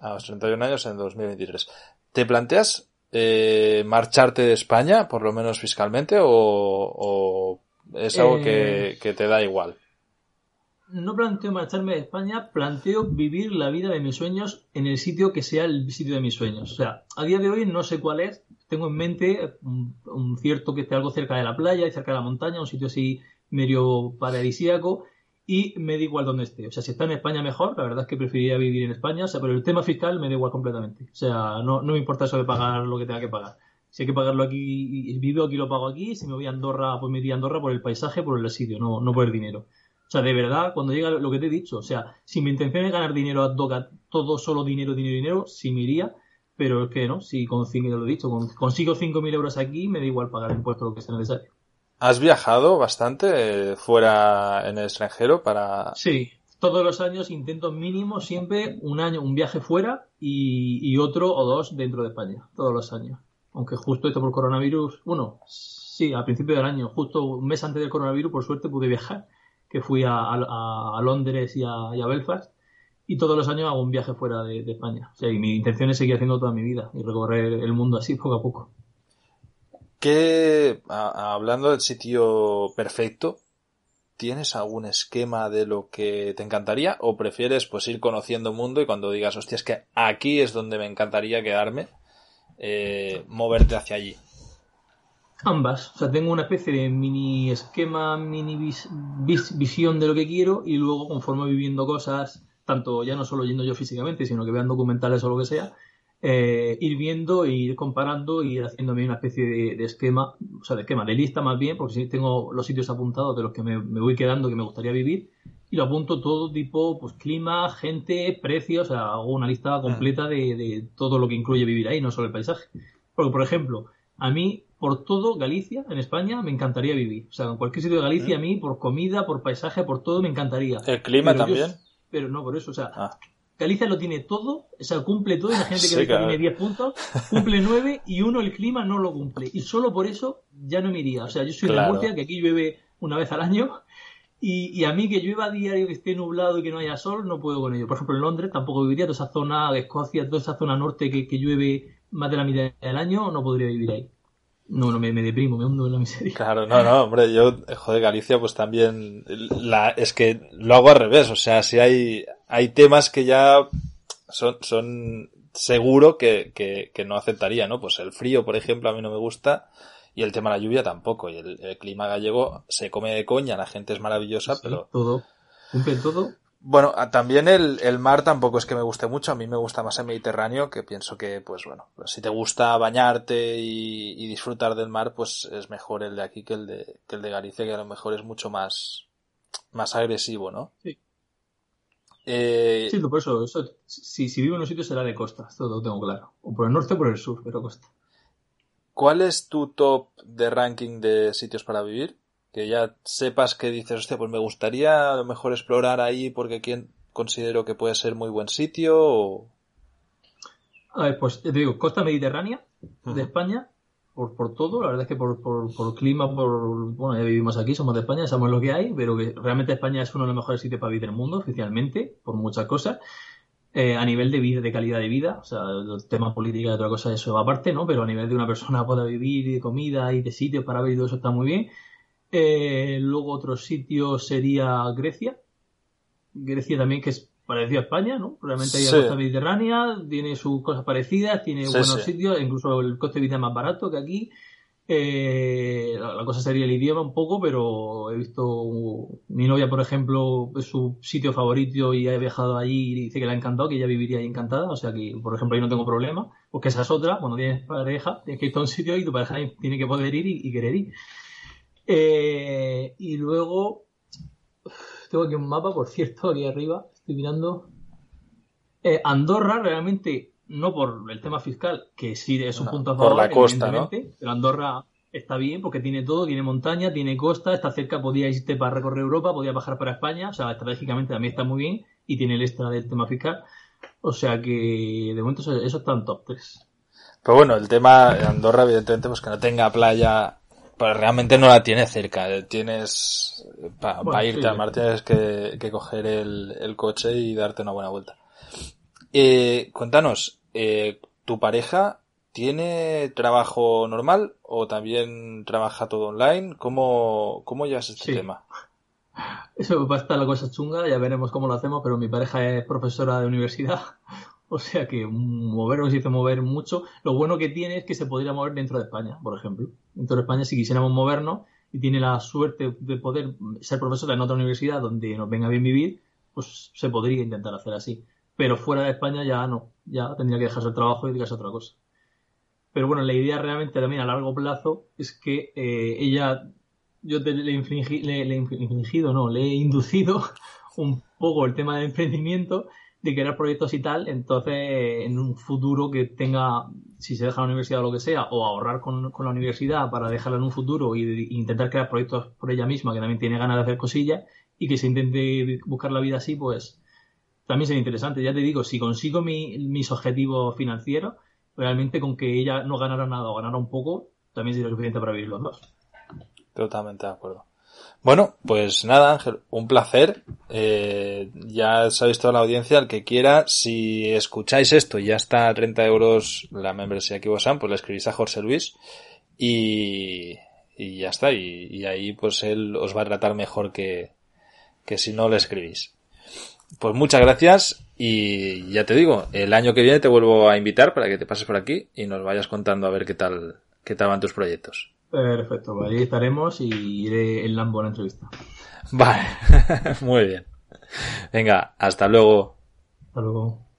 A los 31 años en 2023. ¿Te planteas eh, marcharte de España, por lo menos fiscalmente, o, es algo que, que te da igual?
No planteo marcharme de España, planteo vivir la vida de mis sueños en el sitio que sea el sitio de mis sueños. O sea, a día de hoy no sé cuál es. Tengo en mente un, cierto que esté algo cerca de la playa y cerca de la montaña, un sitio así medio paradisíaco y me da igual donde esté. O sea, si está en España mejor, la verdad es que preferiría vivir en España, o sea, pero el tema fiscal me da igual completamente. O sea, no, no me importa eso de pagar lo que tenga que pagar. Si hay que pagarlo aquí vivo aquí, lo pago aquí. Si me voy a Andorra, pues me iría a Andorra por el paisaje, por el sitio, no, no por el dinero. O sea, de verdad, cuando llega lo que te he dicho, o sea, si mi intención es ganar dinero a toca todo solo dinero, dinero, dinero, sí me iría, pero es que no, si consigo, lo he dicho, consigo 5.000 euros aquí, me da igual pagar impuestos lo que sea necesario.
¿Has viajado bastante eh, fuera en el extranjero para...?
Sí, todos los años intento mínimo siempre un año, un viaje fuera y, y otro o dos dentro de España, todos los años. Aunque justo esto por coronavirus, bueno, sí, al principio del año, justo un mes antes del coronavirus, por suerte pude viajar que fui a, Londres y a, Belfast. Y todos los años hago un viaje fuera de, España. O sea, y mi intención es seguir haciendo toda mi vida y recorrer el mundo así poco a poco.
¿Qué, hablando del sitio perfecto, ¿tienes algún esquema de lo que te encantaría o prefieres pues ir conociendo el mundo y cuando digas, hostia, es que aquí es donde me encantaría quedarme, eh, moverte hacia allí?
Ambas. O sea, tengo una especie de mini esquema, mini visión de lo que quiero y luego conforme viviendo cosas, tanto ya no solo yendo yo físicamente, sino que vean documentales o lo que sea, eh, ir viendo, ir comparando y ir haciéndome una especie de, esquema, o sea, de esquema, de lista más bien, porque si tengo los sitios apuntados de los que me, voy quedando que me gustaría vivir y lo apunto todo tipo, pues clima, gente, precios, o sea, hago una lista completa de, de todo lo que incluye vivir ahí, no solo el paisaje. Porque, por ejemplo, a mí por todo Galicia, en España, me encantaría vivir. O sea, en cualquier sitio de Galicia, a mí, por comida, por paisaje, por todo, me encantaría.
¿El clima también?
pero no, por eso, o sea, ah. Galicia lo tiene todo, o sea, cumple todo, imagínate que tiene 10 puntos, cumple [laughs] 9 y uno el clima no lo cumple. Y solo por eso ya no me iría. O sea, yo soy de Murcia, que aquí llueve una vez al año, y, a mí que llueva a diario, que esté nublado y que no haya sol, no puedo con ello. Por ejemplo, en Londres tampoco viviría, toda esa zona de Escocia, toda esa zona norte que, que llueve más de la mitad del año, no podría vivir ahí. No, no, me, deprimo, me hundo en la miseria.
Claro, no, no, hombre, yo, joder, Galicia, pues también, la, es que lo hago al revés, o sea, si hay, hay temas que ya son, son seguro que, que, que no aceptaría, ¿no? Pues el frío, por ejemplo, a mí no me gusta, y el tema de la lluvia tampoco, y el, clima gallego se come de coña, la gente es maravillosa, pero...
Todo, cumple todo,
bueno, también el, el, mar tampoco es que me guste mucho, a mí me gusta más el Mediterráneo, que pienso que, pues bueno, si te gusta bañarte y, disfrutar del mar, pues es mejor el de aquí que el de, que el de Galicia, que a lo mejor es mucho más, más agresivo, ¿no?
Sí. Eh, sí, por eso, si, si vivo en un sitio será de costa, esto lo tengo claro. O por el norte o por el sur, pero costa.
¿Cuál es tu top de ranking de sitios para vivir? Que ya sepas que dices, hostia, pues me gustaría a lo mejor explorar ahí porque quien considero que puede ser muy buen sitio o...
A ver, pues te digo, costa mediterránea de España, por, por todo, la verdad es que por, por, por, clima, por, bueno, ya vivimos aquí, somos de España, sabemos lo que hay, pero que realmente España es uno de los mejores sitios para vivir del mundo, oficialmente, por muchas cosas. Eh, a nivel de vida, de calidad de vida, o sea, el tema política y otra cosa, eso aparte, ¿no? Pero a nivel de una persona [laughs] pueda vivir y de comida y de sitios para y todo eso está muy bien. Eh, luego otro sitio sería Grecia. Grecia también que es parecido a España, ¿no? Realmente hay costa mediterránea, tiene sus cosas parecidas, tiene buenos sitios, incluso el coste de vida es más barato que aquí. Eh, la, cosa sería el idioma un poco, pero he visto mi novia, por ejemplo, es su sitio favorito y ha viajado allí y dice que le ha encantado, que ella viviría ahí encantada, o sea que, por ejemplo, ahí no tengo problema, porque esa es otra, cuando tienes pareja, tienes que ir a un sitio y tu pareja tiene que poder ir y querer ir. Eh, y luego, tengo aquí un mapa, por cierto, aquí arriba, estoy mirando. Eh, Andorra realmente, no por el tema fiscal, que sí es un punto a
favor, por la costa, ¿no?
pero Andorra está bien porque tiene todo, tiene montaña, tiene costa, está cerca, podía irte para recorrer Europa, podía bajar para España, o sea, estratégicamente también está muy bien y tiene el extra del tema fiscal. O sea que de momento eso, eso está en top 3.
Pero bueno, el tema de Andorra, evidentemente, pues que no tenga playa, pues realmente no la tiene cerca. Tienes, para
Bueno,
irte
sí.
al mar tienes que, que coger el, el coche y darte una buena vuelta. Eh, cuéntanos, eh, ¿tu pareja tiene trabajo normal o también trabaja todo online? ¿Cómo, cómo llevas este
Sí.
tema?
Eso va a estar la cosa chunga, ya veremos cómo lo hacemos, pero mi pareja es profesora de universidad, [laughs] o sea que mover nos hizo mover mucho. Lo bueno que tiene es que se podría mover dentro de España, por ejemplo. Dentro de España, si quisiéramos movernos y tiene la suerte de poder ser profesora en otra universidad donde nos venga bien vivir, pues se podría intentar hacer así. Pero fuera de España ya no, ya tendría que dejarse el trabajo y dedicarse a otra cosa. Pero bueno, la idea realmente también a largo plazo es que eh, ella yo te- le, le- le he infringido, no, le he inducido [laughs] un poco el tema del emprendimiento, de crear proyectos y tal, entonces en un futuro que tenga, si se deja la universidad o lo que sea, o ahorrar con, la universidad para dejarla en un futuro y intentar crear proyectos por ella misma, que también tiene ganas de hacer cosillas, y que se intente buscar la vida así, pues también sería interesante. Ya te digo, si consigo mi- mis objetivos financieros, realmente con que ella no ganara nada o ganara un poco, también sería suficiente para vivir los dos.
Totalmente de acuerdo. Bueno, pues nada, Ángel, un placer. Eh, ya sabéis toda la audiencia, el que quiera, si escucháis esto y ya está a 30 euros la membresía que vos han, pues le escribís a Jorge Luis y, y ya está. Y, y ahí pues él os va a tratar mejor que, que si no le escribís. Pues muchas gracias y ya te digo, el año que viene te vuelvo a invitar para que te pases por aquí y nos vayas contando a ver qué tal, qué tal van tus proyectos.
Perfecto, pues ahí estaremos y iré en Lambo a la entrevista.
Vale, [laughs] muy bien. Venga, hasta luego.
Hasta luego.